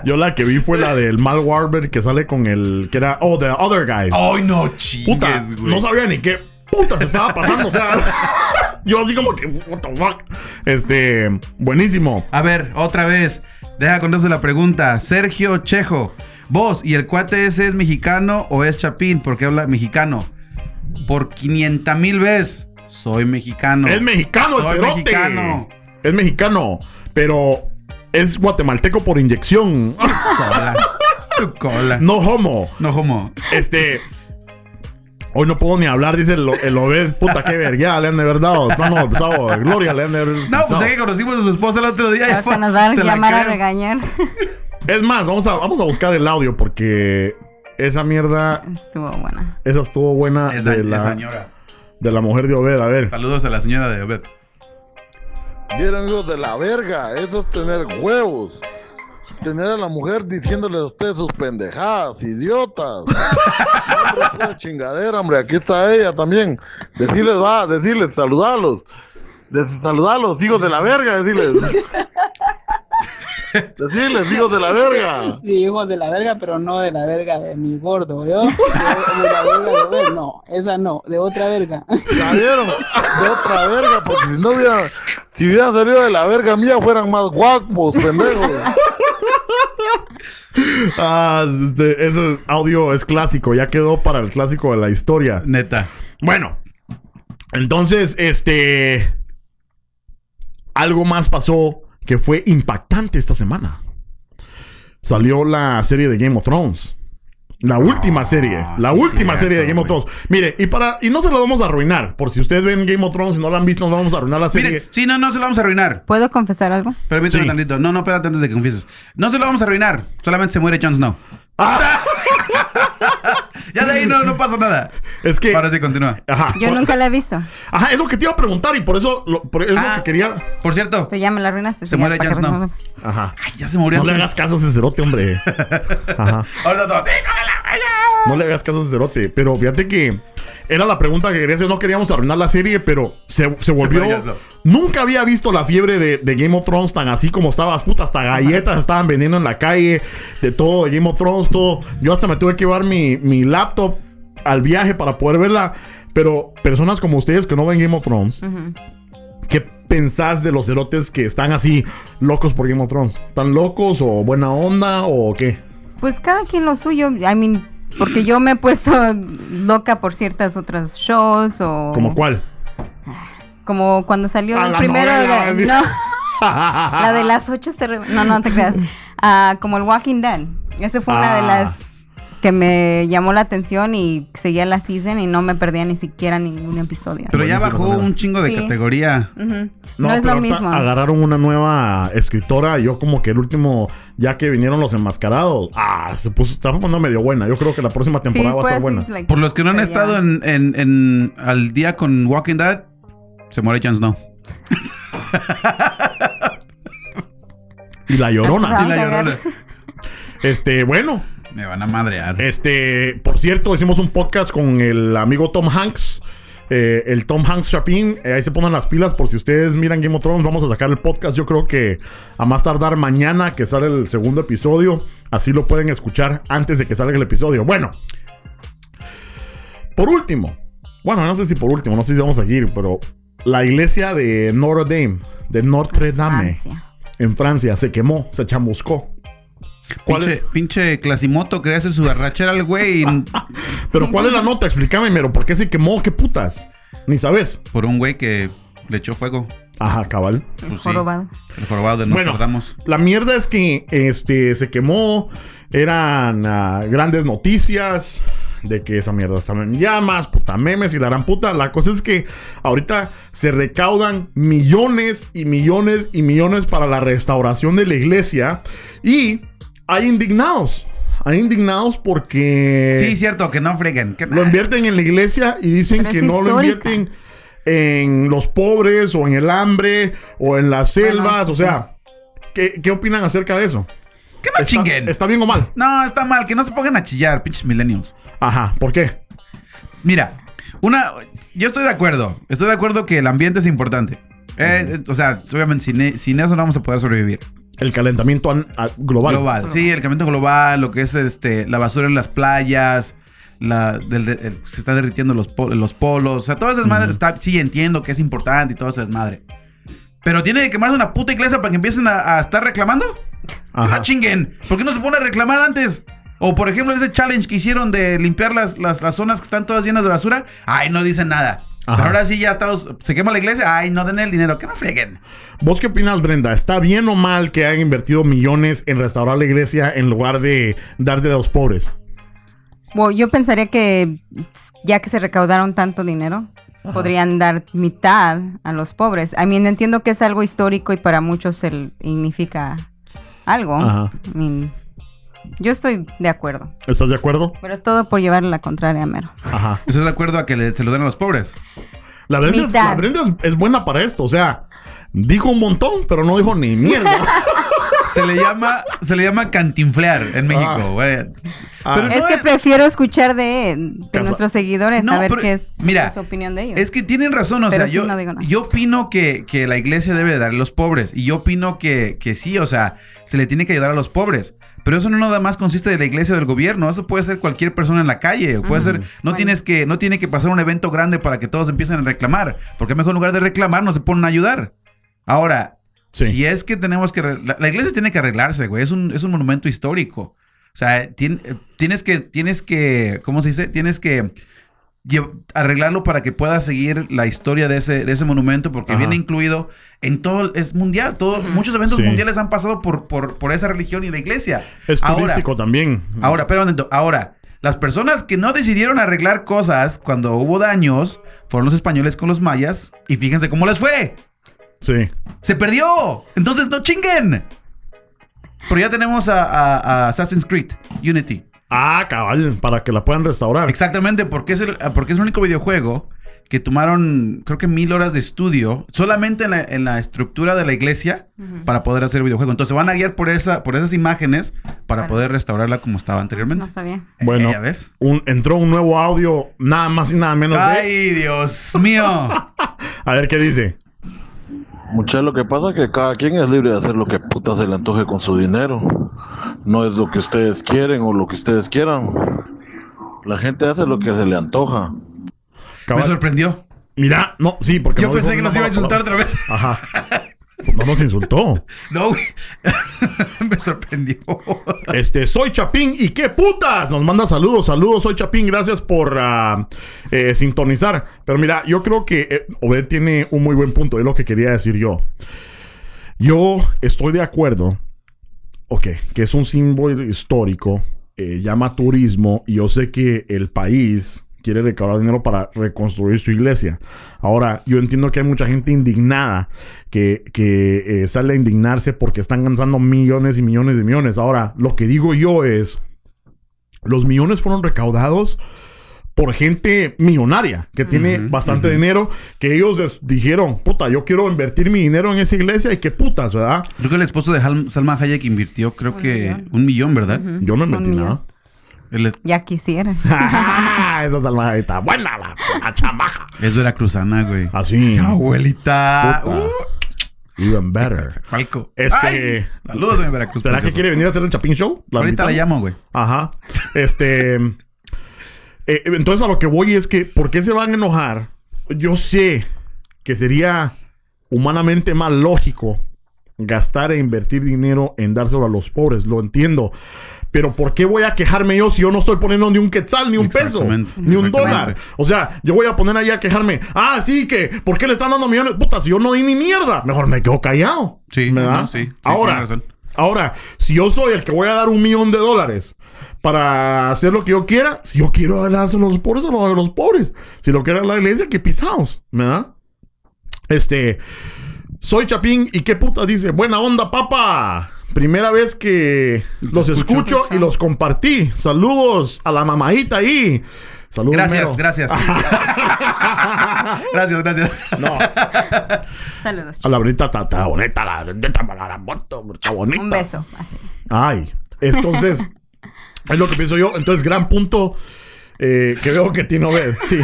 Yo la que vi fue la del Mal Warber que sale con el. que era. Oh, The Other Guys. Ay, no Puta, chingues, güey. no sabía ni qué puta se estaba pasando. O sea, yo así como que. What the fuck. Este. Buenísimo. A ver, otra vez. Deja contestar la pregunta. Sergio Chejo. Vos, ¿y el cuate ese es mexicano o es chapín? Porque habla mexicano. Por 500 mil veces. Soy mexicano. Es mexicano el Soy cerote. mexicano. Es mexicano. Pero es guatemalteco por inyección. Cola. Tu cola. No, no homo. homo. Este. Hoy no puedo ni hablar, dice el, el Obed. Puta, qué verga le han de haber dado. No, no, Gustavo, Gloria le han de haber. No, pues es que conocimos a su esposa el otro día. y Ahorita fue- nos van a se la llamar a regañar. Es más, vamos a, vamos a buscar el audio porque esa mierda. Estuvo buena. Esa estuvo buena Esa, de, la, señora. de la mujer de Obed. A ver. Saludos a la señora de Obed. Vieron hijos de la verga, eso es tener huevos. Tener a la mujer diciéndole a usted sus pendejadas, idiotas. hombre, pura chingadera, hombre, aquí está ella también. Decirles, va, decirles, saludarlos. Saludarlos, hijos de la verga, decirles. Decirles, hijos de la verga. Sí, hijos de la verga, pero no de la verga de mi gordo, ¿yo? De, de la verga de Obed, no, esa no, de otra verga. ¿Ya vieron? De otra verga, porque si no hubiera, si hubieran salido de la verga mía, fueran más guapos, pendejos. Ah, este, ese audio es clásico. Ya quedó para el clásico de la historia. Neta. Bueno, entonces, este. Algo más pasó que fue impactante esta semana. Salió la serie de Game of Thrones. La última serie. La sí, última cierto, serie de Game of. Thrones. Mire, y para. Y no se lo vamos a arruinar. Por si ustedes ven Game of Thrones y no la han visto, no vamos a arruinar la serie. Mire, sí, no, no se lo vamos a arruinar. ¿Puedo confesar algo? Permíteme Sí. tantito. No, no, espérate antes de que confieses. No se lo vamos a arruinar. Solamente se muere Jon Snow. Ah, Ya de ahí no, no pasa nada. es que. Ahora sí, continúa. Ajá. Yo nunca la he visto. Ajá, es lo que te iba a preguntar y por eso, lo, por eso es lo Ah. que quería. Por cierto. Pero ya me la arruinaste. Se muere Jon Snow. no- Ajá. Ay, ya se murió. No le hagas caso a ese cerote, hombre. Ajá. Ahora todos. ¡Sí, cógela! No le hagas caso a ese cerote. Pero fíjate que era la pregunta que quería hacer. No queríamos arruinar la serie, pero se, se volvió. Nunca había visto la fiebre de, de Game of Thrones tan así como estaba. Puta, hasta galletas estaban vendiendo en la calle. De todo, de Game of Thrones, todo. Yo hasta me tuve que llevar mi, mi laptop al viaje para poder verla. Pero personas como ustedes que no ven Game of Thrones. ¿qué pensás de los cerotes que están así locos por Game of Thrones? ¿Están locos o buena onda o qué? Pues cada quien lo suyo. I mean, porque yo me he puesto loca por ciertas otras shows o... ¿Como cuál? Como cuando salió el la primero... novela, de- no, la de las ocho es terrible. No, no te creas. Ah, como el Walking Dead. Esa fue una de Ah. las que me llamó la atención y seguía la season y no me perdía ni siquiera ningún episodio. Pero ya bajó ¿no? un chingo de Sí. categoría. No, No, es pero lo mismo. agarraron una nueva escritora. Yo como que el último, ya que vinieron los enmascarados, ah, se puso, estaba poniendo medio buena. Yo creo que la próxima Sí, temporada va a así, buena. like, Por los que no han estado en, en- en- al día con Walking Dead, se muere Jon Snow. Y la llorona. Y la llorona. Este, bueno, Me van a madrear. este, por cierto, hicimos un podcast con el amigo Tom Hanks. eh, el Tom Hanks Chapin, eh, ahí se ponen las pilas por si ustedes miran Game of Thrones, vamos a sacar el podcast, yo creo que a más tardar mañana que sale el segundo episodio, así lo pueden escuchar antes de que salga el episodio. Bueno, por último, bueno, no sé si por último, no sé si vamos a seguir, pero la iglesia de Notre Dame, de Notre Dame, Francia. en Francia, se quemó, se chamuscó. ¿Cuál Pinche, es- pinche Clasimoto que hace su arrachera al güey y- Pero ¿cuál es la nota? Explícame, mero, ¿por qué se quemó? ¿Qué putas? Ni sabes. por un güey que le echó fuego. Ajá, cabal. El Pues sí. jorobado. El jorobado de Bueno. La mierda es que este se quemó, eran ah, grandes noticias de que esa mierda estaba en llamas, puta memes y la gran puta. La cosa es que ahorita se recaudan millones y millones y millones para la restauración de la iglesia y hay indignados. Hay indignados porque Sí, cierto, que no freguen. que- lo invierten en la iglesia y dicen Pero que no lo invierten en los pobres o en el hambre o en las Bueno, selvas. o sí. sea, ¿qué, qué opinan acerca de eso? Que no ¿Está, chinguen. ¿Está bien o mal? No, está mal, que no se pongan a chillar, pinches millennials. Ajá, ¿por qué? Mira, una. Yo estoy de acuerdo. Estoy de acuerdo que el ambiente es importante. Eh, o sea, obviamente sin, sin eso no vamos a poder sobrevivir. El calentamiento global. Global. Sí, el cambio global, lo que es este, la basura en las playas, la, del- el- se están derritiendo los, po- los polos. O sea, todo ese desmadre Ujú. está, sí entiendo que es importante y todo ese desmadre. Pero tiene que quemarse una puta iglesia para que empiecen a, a estar reclamando. Ajá. No chinguen. ¿Por qué no se pone a reclamar antes? O por ejemplo, ese challenge que hicieron de limpiar las, las, las zonas que están todas llenas de basura. Ay, no dicen nada. Ajá. Pero ahora sí ya estamos, se quema la iglesia. Ay, no den el dinero. Que no freguen. ¿Vos qué opinas, Brenda? ¿Está bien o mal que hayan invertido millones en restaurar la iglesia en lugar de darle a los pobres? Bueno, yo pensaría que ya que se recaudaron tanto dinero, Ajá. podrían dar mitad a los pobres. I mean, entiendo que es algo histórico y para muchos el- significa algo. Ajá. I mean, yo estoy de acuerdo. ¿Estás de acuerdo? Pero todo por llevarle la contraria a Mero. Ajá. ¿Estás de acuerdo a que le- se lo den a los pobres? La Brenda, es, Mitad. la Brenda es, es buena para esto. O sea, dijo un montón, pero no dijo ni mierda. Se le llama, se le llama cantinflear en México. Ah. güey. Ah. Pero es no que es- prefiero escuchar de, de Casa- nuestros seguidores, No, saber pero, qué es mira, su opinión de ellos. Es que tienen razón, o Pero sea, sí, yo, no digo nada. yo opino que, que la iglesia debe de darle a los pobres. Y yo opino que, que sí, o sea, se le tiene que ayudar a los pobres. Pero eso no nada más consiste de la iglesia o del gobierno. Eso puede ser cualquier persona en la calle. o Puede ser. No Bueno. tienes que, no tiene que pasar un evento grande para que todos empiecen a reclamar. Porque mejor en lugar de reclamar, no se ponen a ayudar. Ahora, Sí. si es que tenemos que. La, la iglesia tiene que arreglarse, güey. Es un, es un monumento histórico. O sea, tien- eh, tienes que, tienes que, ¿cómo se dice? Tienes que arreglarlo para que pueda seguir la historia de ese, de ese monumento, porque Ajá. viene incluido en todo, es mundial, todo, muchos eventos Sí. mundiales han pasado por, por, por esa religión y la iglesia. Es Ahora- turístico también. Ahora, momento, ahora, las personas que no decidieron arreglar cosas cuando hubo daños fueron los españoles con los mayas, y fíjense cómo les fue. Sí. ¡Se perdió! Entonces no chinguen. Pero ya tenemos a, a- a Assassin's Creed, Unity. Ah, cabal, para que la puedan restaurar. Exactamente, porque es, el, porque es el único videojuego que tomaron, creo que mil horas de estudio, solamente en la, en la estructura de la iglesia, para poder hacer el videojuego. Entonces van a guiar por, esa, por esas imágenes para poder restaurarla como estaba anteriormente. No sabía. Bueno. Eh, ¿Ya ves? Un- entró un nuevo audio, nada más y nada menos de. ¡Ay, Dios mío! A ver qué dice. Muchachos, lo que pasa es que cada quien es libre de hacer lo que puta se le antoje con su dinero. No es lo que ustedes quieren o lo que ustedes quieran. La gente hace lo que se le antoja. Me sorprendió. Mira, no, sí, porque Yo no pensé que nos iba a insultar palabra. otra vez. Ajá. No nos insultó. No, güey. Me sorprendió. Este, soy Chapín y qué putas. Nos manda saludos, saludos, soy Chapín, gracias por ah, eh, sintonizar. Pero mira, yo creo que eh, Obed tiene un muy buen punto, es lo que quería decir yo. Yo estoy de acuerdo, ok, que es un símbolo histórico, eh, llama turismo, y yo sé que el país quiere recaudar dinero para reconstruir su iglesia. Ahora, yo entiendo que hay mucha gente indignada que, que eh, sale a indignarse porque están gastando millones y millones de millones. Ahora, lo que digo yo es, los millones fueron recaudados por gente millonaria que tiene bastante dinero, que ellos dijeron, puta, yo quiero invertir mi dinero en esa iglesia y qué putas, ¿verdad? Creo que el esposo de Hal- Salma Hayek invirtió, creo Un que millón. un millón, ¿verdad? Yo no Un invertí millón. nada. Es, Ya quisiera. Esa salvaje está buena la, la chamaja. es veracruzana, güey. Así. Abuelita. Puta. Uh, Even better. Falco. Este- Ay, saludos de Veracruz. ¿Será que quiere venir a hacer el Chapín Show? Ahorita la invitamos? llamo, güey. Ajá. Este. Eh, entonces a lo que voy es que, ¿por qué se van a enojar? Yo sé que sería humanamente más lógico gastar e invertir dinero en dárselo a los pobres, lo entiendo. Pero ¿por qué voy a quejarme yo si yo no estoy poniendo ni un quetzal, ni un peso, ni un dólar? O sea, yo voy a poner ahí a quejarme. Ah, sí, que ¿por qué le están dando millones? Puta, si yo no di ni mierda. Mejor me quedo callado. Sí, ¿verdad? no, sí, sí, Ahora, razón. Ahora, si yo soy el que voy a dar un millón de dólares para hacer lo que yo quiera, si yo quiero dárselo a los pobres, se lo doy a los pobres. Si lo quiere la iglesia, que pisados, ¿verdad? Este, soy Chapín y qué puta dice, buena onda, papá. Primera vez que los escucho. escucho y los compartí. Saludos a la mamadita ahí. Saludos. Gracias, mero. gracias. gracias, gracias. No, Saludos. a la bonita está, está bonita, la bonita, la, la moto, está bonita. Un beso. Así. Ay, entonces, es lo que pienso yo. Entonces, gran punto eh, que veo que tiene Obed. Sí.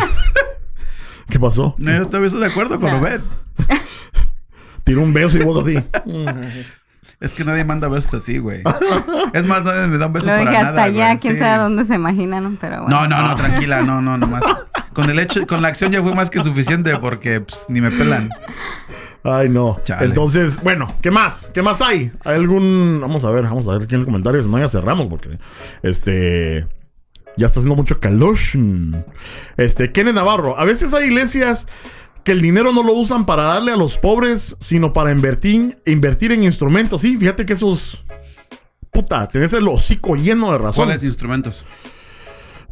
¿Qué pasó? No, yo estoy de acuerdo con No. Obed. Tiró un beso y vos así. Es que nadie manda besos así, güey. Es más, nadie me da un beso Lo para dije nada, hasta allá, güey. quién Sí. sabe dónde se imaginan, pero bueno. No, no, no, tranquila, no, no, nomás. Con el hecho, con la acción ya fue más que suficiente porque pues, ni me pelan. Ay, no. Chale. Entonces, bueno, ¿qué más? ¿Qué más hay? ¿Hay algún...? Vamos a ver, vamos a ver aquí en los comentarios. No, ya cerramos porque... Este... Ya está haciendo mucho calor. Este, Kenneth Navarro. A veces hay iglesias que el dinero no lo usan para darle a los pobres, sino para invertir, invertir en instrumentos. Sí, fíjate que esos... Puta, tenés el hocico lleno de razón. ¿Cuáles instrumentos?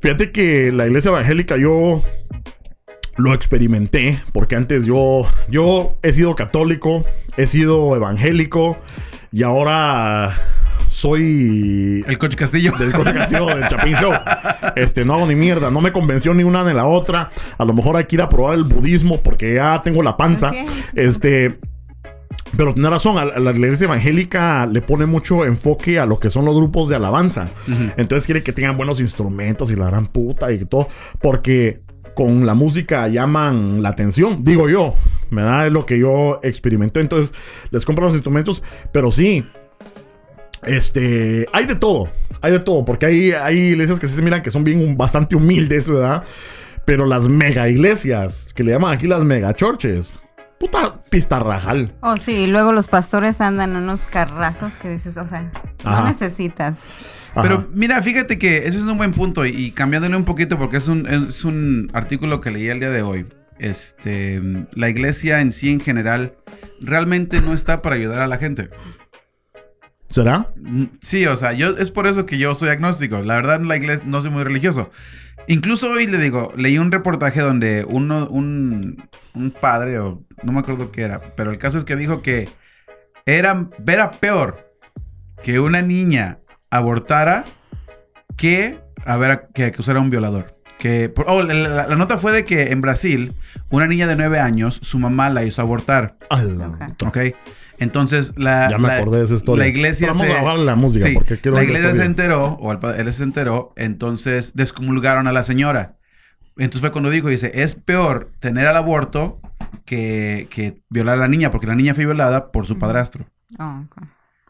Fíjate que la iglesia evangélica yo lo experimenté porque antes yo yo he sido católico, he sido evangélico y ahora soy El coche Castillo. del Coche Castillo, del Chapín Show. Este, no hago ni mierda, no me convenció ni una ni la otra. A lo mejor hay que ir a probar el budismo porque ya tengo la panza. Este, pero tiene razón, a la, a la iglesia evangélica le pone mucho enfoque a lo que son los grupos de alabanza. Entonces quiere que tengan buenos instrumentos y la gran puta y todo, porque con la música llaman la atención, digo yo, me da es lo que yo experimenté. Entonces les compro los instrumentos, pero sí, este, hay de todo, hay de todo, porque hay, hay iglesias que sí se miran que son bien bastante humildes, ¿verdad? Pero las mega iglesias, que le llaman aquí las mega churches, puta pistarrajal. Oh, sí, y luego los pastores andan en unos carrazos que dices, o sea, Ajá. no necesitas. Ajá. Pero mira, fíjate que eso es un buen punto y, y cambiándole un poquito porque es un, es un artículo que leí el día de hoy. Este, la iglesia en sí en general realmente no está para ayudar a la gente. ¿Será? Mm, Sí, o sea, yo es por eso que yo soy agnóstico. La verdad, la iglesia no soy muy religioso. Incluso hoy le digo, leí un reportaje donde uno, un, un padre, o no me acuerdo qué era, pero el caso es que dijo que era, era peor que una niña abortara que, a ver, que acusara a un violador. Que, oh, la, la- la nota fue de que en Brasil, una niña de 9 años, su mamá la hizo abortar. A Entonces, la, Ya me la- acordé de esa historia. la iglesia Pero vamos se- a bajar la música Sí, porque quiero la iglesia se enteró, o el él se enteró, entonces descomulgaron a la señora. Entonces fue cuando dijo, dice, es peor tener al aborto que, que violar a la niña, porque la niña fue violada por su padrastro. Oh, ok.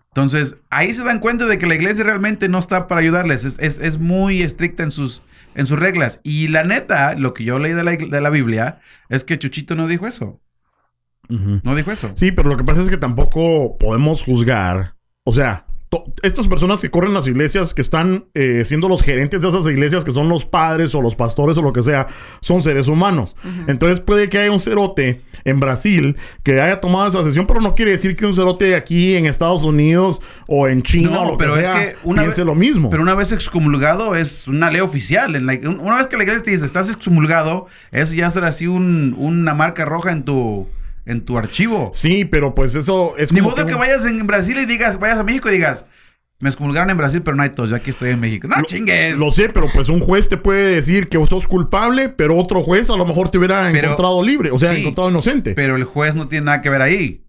Entonces, ahí se dan cuenta de que la iglesia realmente no está para ayudarles, es, es- es muy estricta en sus, en sus reglas. Y la neta, lo que yo leí de la, de la Biblia es que Chuchito no dijo eso. No dijo eso. Sí, pero lo que pasa es que tampoco podemos juzgar. O sea, estas personas que corren las iglesias, que están eh, siendo los gerentes de esas iglesias, que son los padres o los pastores o lo que sea, son seres humanos. Entonces puede que haya un cerote en Brasil que haya tomado esa decisión, pero no quiere decir que un cerote aquí en Estados Unidos o en China No, o lo pero que es que una piense vez- lo mismo. Pero una vez excomulgado es una ley oficial. En la- una vez que la iglesia te dice, estás excomulgado, eso ya será así un- una marca roja en tu, en tu archivo. Sí, pero pues eso es Ni como modo que que vayas en Brasil y digas, vayas a México y digas, me excomulgaron en Brasil, pero no hay tos, yo aquí estoy en México. No Lo- chingues. Lo sé, pero pues un juez te puede decir que sos culpable, pero otro juez a lo mejor te hubiera Pero- encontrado libre, o sea, sí, encontrado inocente. Pero el juez no tiene nada que ver ahí.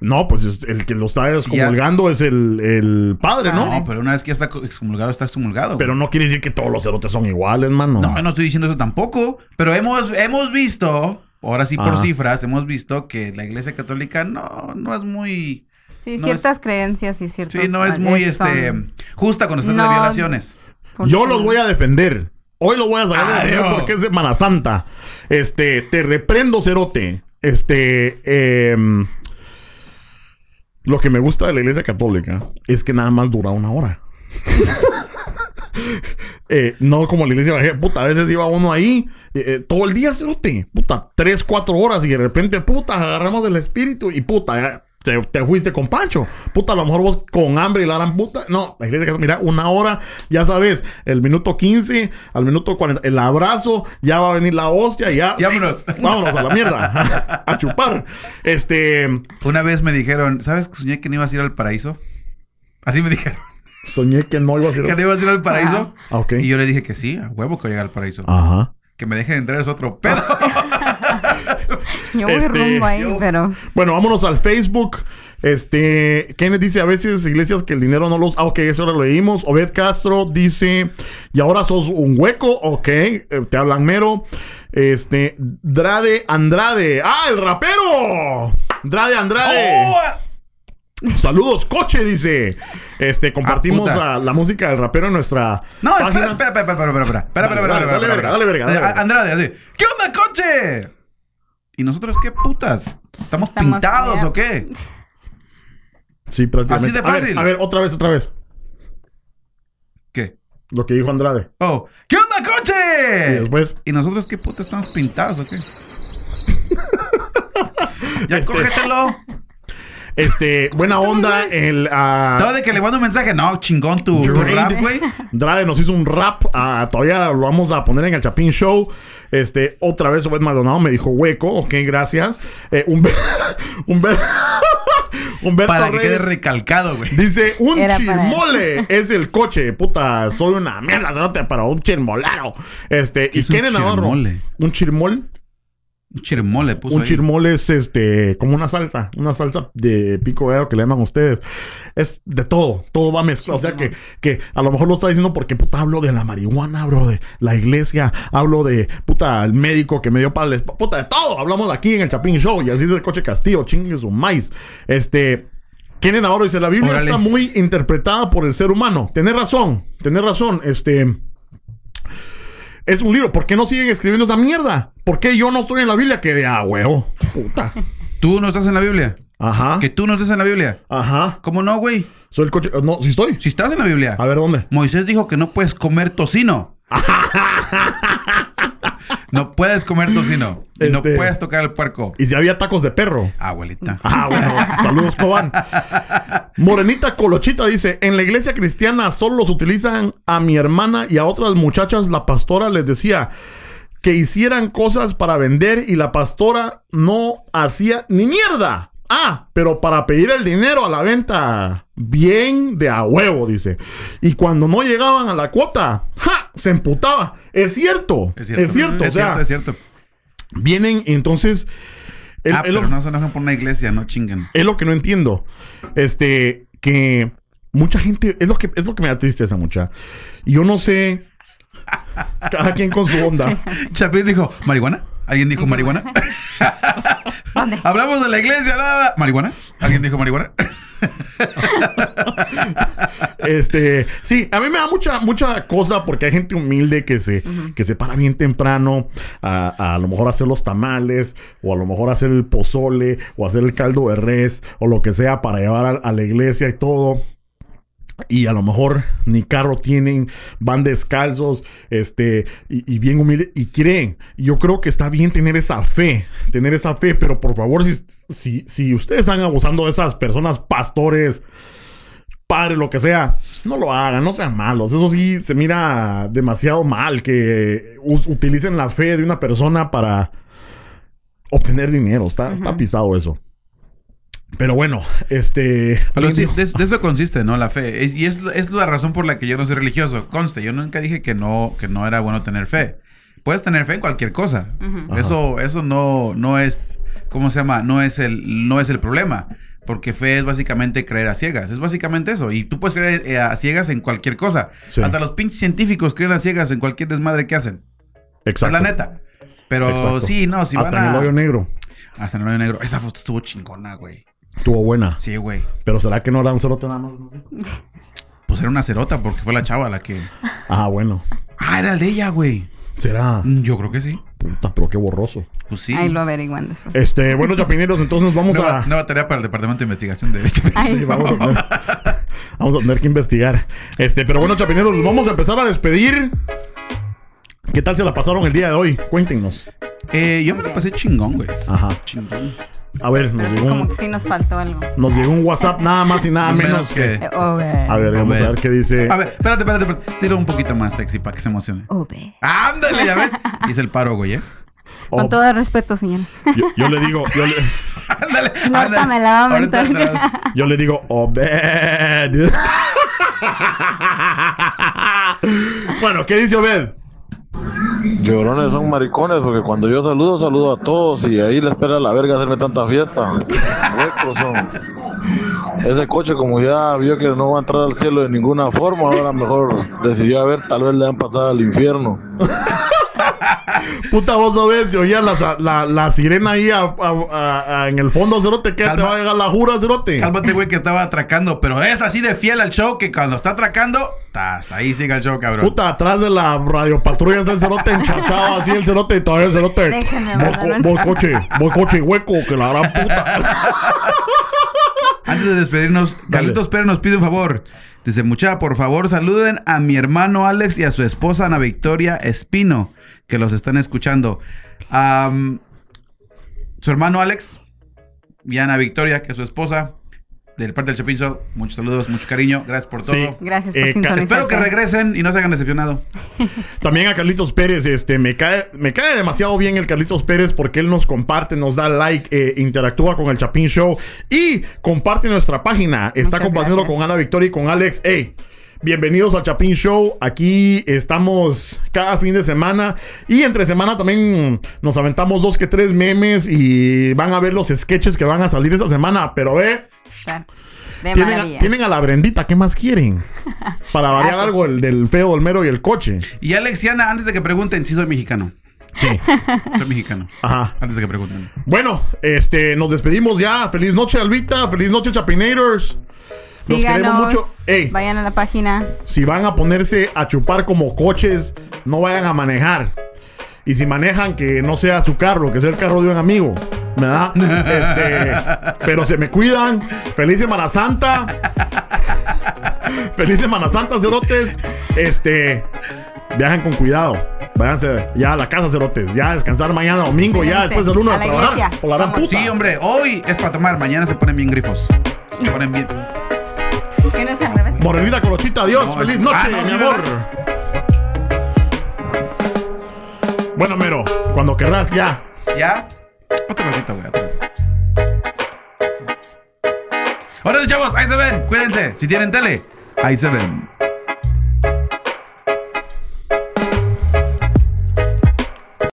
No, pues es- el que lo está ya- excomulgando es el, el padre, ¿no? No, pero una vez que ya está excomulgado, está excomulgado. Pero no quiere decir que todos los cerotes son iguales, mano. No, no estoy diciendo eso tampoco, pero hemos, hemos visto, ahora sí por Ajá. cifras, hemos visto que la iglesia católica no, no es muy... Sí, No ciertas es- creencias y ciertos... Sí, no es muy este justa con a No. violaciones. Yo los voy a defender. Hoy lo voy a sacar de porque es Semana Santa. Este, te reprendo, cerote. Este, em, lo que me gusta de la iglesia católica es que nada más dura una hora. Eh, no como la iglesia evangélica, puta, a veces iba uno ahí eh, eh, todo el día, cerote, puta, tres, cuatro horas y de repente, puta, agarramos el espíritu y puta, te, te fuiste con Pancho. Puta, a lo mejor vos con hambre y la gran puta. No, la iglesia, mira, una hora, ya sabes, el minuto 15, al minuto 40, el abrazo, ya va a venir la hostia y ya. Y vámonos. Vámonos a la mierda, a chupar. Este, Una vez me dijeron, ¿sabes que soñé que no ibas a ir al paraíso? Así me dijeron, soñé que no iba a ser. que no ibas a ir al paraíso. Ah, ok. Y yo le dije que sí, a huevo que voy a llegar al paraíso. Ajá. Que me dejen entrar es otro pedo. Yo voy Este, rumbo ahí, yo- pero... Bueno, vámonos al Facebook. Este, Kenneth dice a veces iglesias que el dinero no los. Ah, ok, eso lo leímos. Obed Castro dice, y ahora sos un hueco, ok, eh, te hablan mero. Este, Drade Andrade, ah, el rapero. Drade Andrade. ¡Oh! Saludos, coche, dice. Este, compartimos Ah, la, la música del rapero en nuestra No, espera, página. espera, espera, espera, espera, espera, espera, Dale, espera, dale, espera, dale, espera, verga, espera. dale, verga, dale, verga. Andrade, así, ¿qué onda, coche? ¿Y nosotros qué putas? ¿Estamos, Estamos- pintados o qué? Sí, prácticamente. Así de A ver, fácil. A ver, otra vez, otra vez. ¿Qué? Lo que dijo Andrade. Oh, ¿qué onda, Y coche? después. ¿Y nosotros qué putas estamos pintados o qué? ya Este- cógetelo. Este, buena onda. El, Todo de que le mando un mensaje. No, chingón tu, tu rap, güey. Drade nos hizo un rap. ah, todavía lo vamos a poner en el Chapín Show. Este, otra vez Obed Maldonado me dijo hueco. Ok, gracias. Eh, un Humber- Humberto Para que Reyes quede recalcado, güey. Dice, un Era chirmole es el coche. Puta, soy una mierda, pero un chirmolaro. Este, ¿Qué y es un Kenneth Navarro. chirmole? Un chirmol. Un chirmole puso Un ahí. chirmole es este, como una salsa, una salsa de pico gallo que le llaman ustedes. Es de todo, todo va mezclado. O sea que, que a lo mejor lo está diciendo porque puta hablo de la marihuana, bro, de la iglesia, hablo de puta el médico que me dio para puta de todo. Hablamos aquí en el Chapín Show y así es el coche Castillo, chingue su maíz. Este. Kenneth Navarro dice, la Biblia Órale. está muy interpretada por el ser humano. Tenés razón, tenés razón. Este, es un libro. ¿Por qué no siguen escribiendo esa mierda? ¿Por qué yo no estoy en la Biblia? Que de ah, huevo. Puta. ¿Tú no estás en la Biblia? Ajá. ¿Que tú no estás en la Biblia? Ajá. ¿Cómo no, güey? Soy el coche. No, sí estoy. Si estás en la Biblia. A ver, ¿dónde? Moisés dijo que no puedes comer tocino. no puedes comer tocino. Y no Este- puedes tocar el puerco. Y si había tacos de perro. Abuelita. Ah, bueno. Saludos, Cobán. Morenita Colochita dice: En la iglesia cristiana solo los utilizan a mi hermana y a otras muchachas. La pastora les decía que hicieran cosas para vender y la pastora no hacía ni mierda. Ah, pero para pedir el dinero a la venta, bien de a huevo, dice. Y cuando no llegaban a la cuota, ¡ja! Se emputaba. Es cierto. Es cierto. Es cierto. o sea, cierto, es cierto. vienen entonces. el- ah, el- pero no se enojen por una iglesia, no chinguen. es lo que no entiendo. Este, que mucha gente, es lo que, es lo que me da tristeza, mucha. Yo no sé, cada quien con su onda. Chapín dijo, ¿marihuana? ¿Alguien dijo marihuana? ¿Dónde? Hablamos de la iglesia, nada. ¿Marihuana? ¿Alguien dijo marihuana? Este, sí, a mí me da mucha, mucha cosa porque hay gente humilde que se, que se para bien temprano a, a lo mejor hacer los tamales, o a lo mejor hacer el pozole, o hacer el caldo de res, o lo que sea para llevar a, a la iglesia y todo. Y a lo mejor ni carro tienen, van descalzos, este, y, y bien humildes, y creen. Yo creo que está bien tener esa fe, tener esa fe, pero por favor, si, si, si ustedes están abusando de esas personas, pastores, padres, lo que sea, no lo hagan, no sean malos. Eso sí se mira demasiado mal que utilicen la fe de una persona para obtener dinero. Está, está pisado eso. Pero bueno, este. Pero sí, de, de eso consiste, ¿no? La fe. Es- y es, es la razón por la que yo no soy religioso. Conste, yo nunca dije que no, que no era bueno tener fe. Puedes tener fe en cualquier cosa. Eso, eso no, no es, ¿cómo se llama? No es el, no es el problema. Porque fe es básicamente creer a ciegas. Es básicamente eso. Y tú puedes creer eh, a ciegas en cualquier cosa. Sí. Hasta los pinches científicos creen a ciegas en cualquier desmadre que hacen. Exacto. Es la neta. Pero Exacto. sí, no, si Hasta van en el hoyo negro. Hasta en el hoyo negro. Esa foto estuvo chingona, güey. Estuvo buena. Sí, güey. Pero será que no eran solo nada más. Pues era una cerota porque fue la chava la que... Ah, bueno. Ah, era el de ella, güey. Será. Mm, Yo creo que sí. Puta, pero qué borroso. Pues sí. Ahí lo averiguan después. Este, bueno, chapineros, entonces nos vamos nueva, a. nueva tarea para el Departamento de Investigación de Derecho. Sí, vamos, a tener, vamos a tener que investigar. Este, pero bueno, chapineros, nos vamos a empezar a despedir. ¿Qué tal se la pasaron el día de hoy? Cuéntenos. Eh, yo me lo pasé chingón, güey. Ajá. Chingón. A ver, nos Pero sí, llegó, como un, que sí nos faltó algo. nos llegó un WhatsApp nada más y nada menos, que. Eh, Ove. A ver, vamos a ver qué dice. A ver, espérate, espérate, espérate. Tira un poquito más sexy para que se emocione. Ove. Ándale, ya ves. Hice el paro, güey, ¿eh? Oh, Con todo el respeto, señor. yo, yo le digo, yo le, Ándale. No, ahorita me la va a Ahorita mentar. la- yo le digo, Obed. bueno, ¿qué dice Obed? Llorones son maricones porque cuando yo saludo, saludo a todos y ahí le espera la verga hacerme tanta fiesta. Son. Ese coche como ya vio que no va a entrar al cielo de ninguna forma, ahora mejor decidió a ver, tal vez le han pasado al infierno. Puta voz Obed, se oía la, la, la sirena ahí a- a- a- a- en el fondo, Cerote, que te va a llegar la jura, Cerote. Cálmate, güey, que estaba atracando. Pero es así de fiel al show que cuando está atracando, ta- hasta ahí sigue el show, cabrón. Puta, atrás de la radio patrulla está el cerote enchachado así el cerote y todavía el cerote. Amarrar co- saco. coche, voy coche hueco, que la gran puta. Antes de despedirnos, Carlitos Pérez nos pide un favor. Dice, muchacha, por favor, saluden a mi hermano Alex y a su esposa Ana Victoria Espino, que los están escuchando. Am, su hermano Alex y Ana Victoria, que es su esposa, del parte del Chapin Show. Muchos saludos, mucho cariño. Gracias por todo. Sí. Gracias por Eh. Espero que regresen y no se hagan decepcionado. También a Carlitos Pérez, este, me cae, me cae demasiado bien el Carlitos Pérez porque él nos comparte, nos da like, eh, interactúa con el Chapín Show y comparte nuestra página. Está Muchas compartiendo gracias. con Ana Victoria y con Alex. Hey, bienvenidos al Chapín Show. Aquí estamos cada fin de semana y entre semana también nos aventamos dos que tres memes y van a ver los sketches que van a salir esta semana. Pero ve, tienen a, maravilla. tienen a la Brendita, ¿qué más quieren? Para variar algo el del feo, el mero y el coche. Y Alex y Ana, antes de que pregunten, sí soy mexicano. Sí. Soy mexicano. Ajá. Antes de que pregunten. Bueno, este, nos despedimos ya. Feliz noche, Albita. Feliz noche, Chapinators. Los queremos mucho. Ey, Vayan a la página. si van a ponerse a chupar como coches, no vayan a manejar. Y si manejan, que no sea su carro, que sea el carro de un amigo. ¿Verdad? Este, pero se me cuidan. Feliz Semana Santa. Feliz Semana Santa, cerotes. Este, viajen con cuidado. Váyanse ya a la casa, cerotes. Ya a descansar mañana domingo, ya después del lunes A a la trabajar. Por la gran puta. Sí, hombre, hoy es para tomar, mañana se ponen bien grifos. Se ponen bien. Morenita Colochita, adiós. No, Feliz noche, no, mi amor. Bueno, Mero, cuando querrás, ya. ¿Ya? Otra cosita, güey. Ahora chavos, ahí se ven. Cuídense. Si tienen tele, ahí se ven.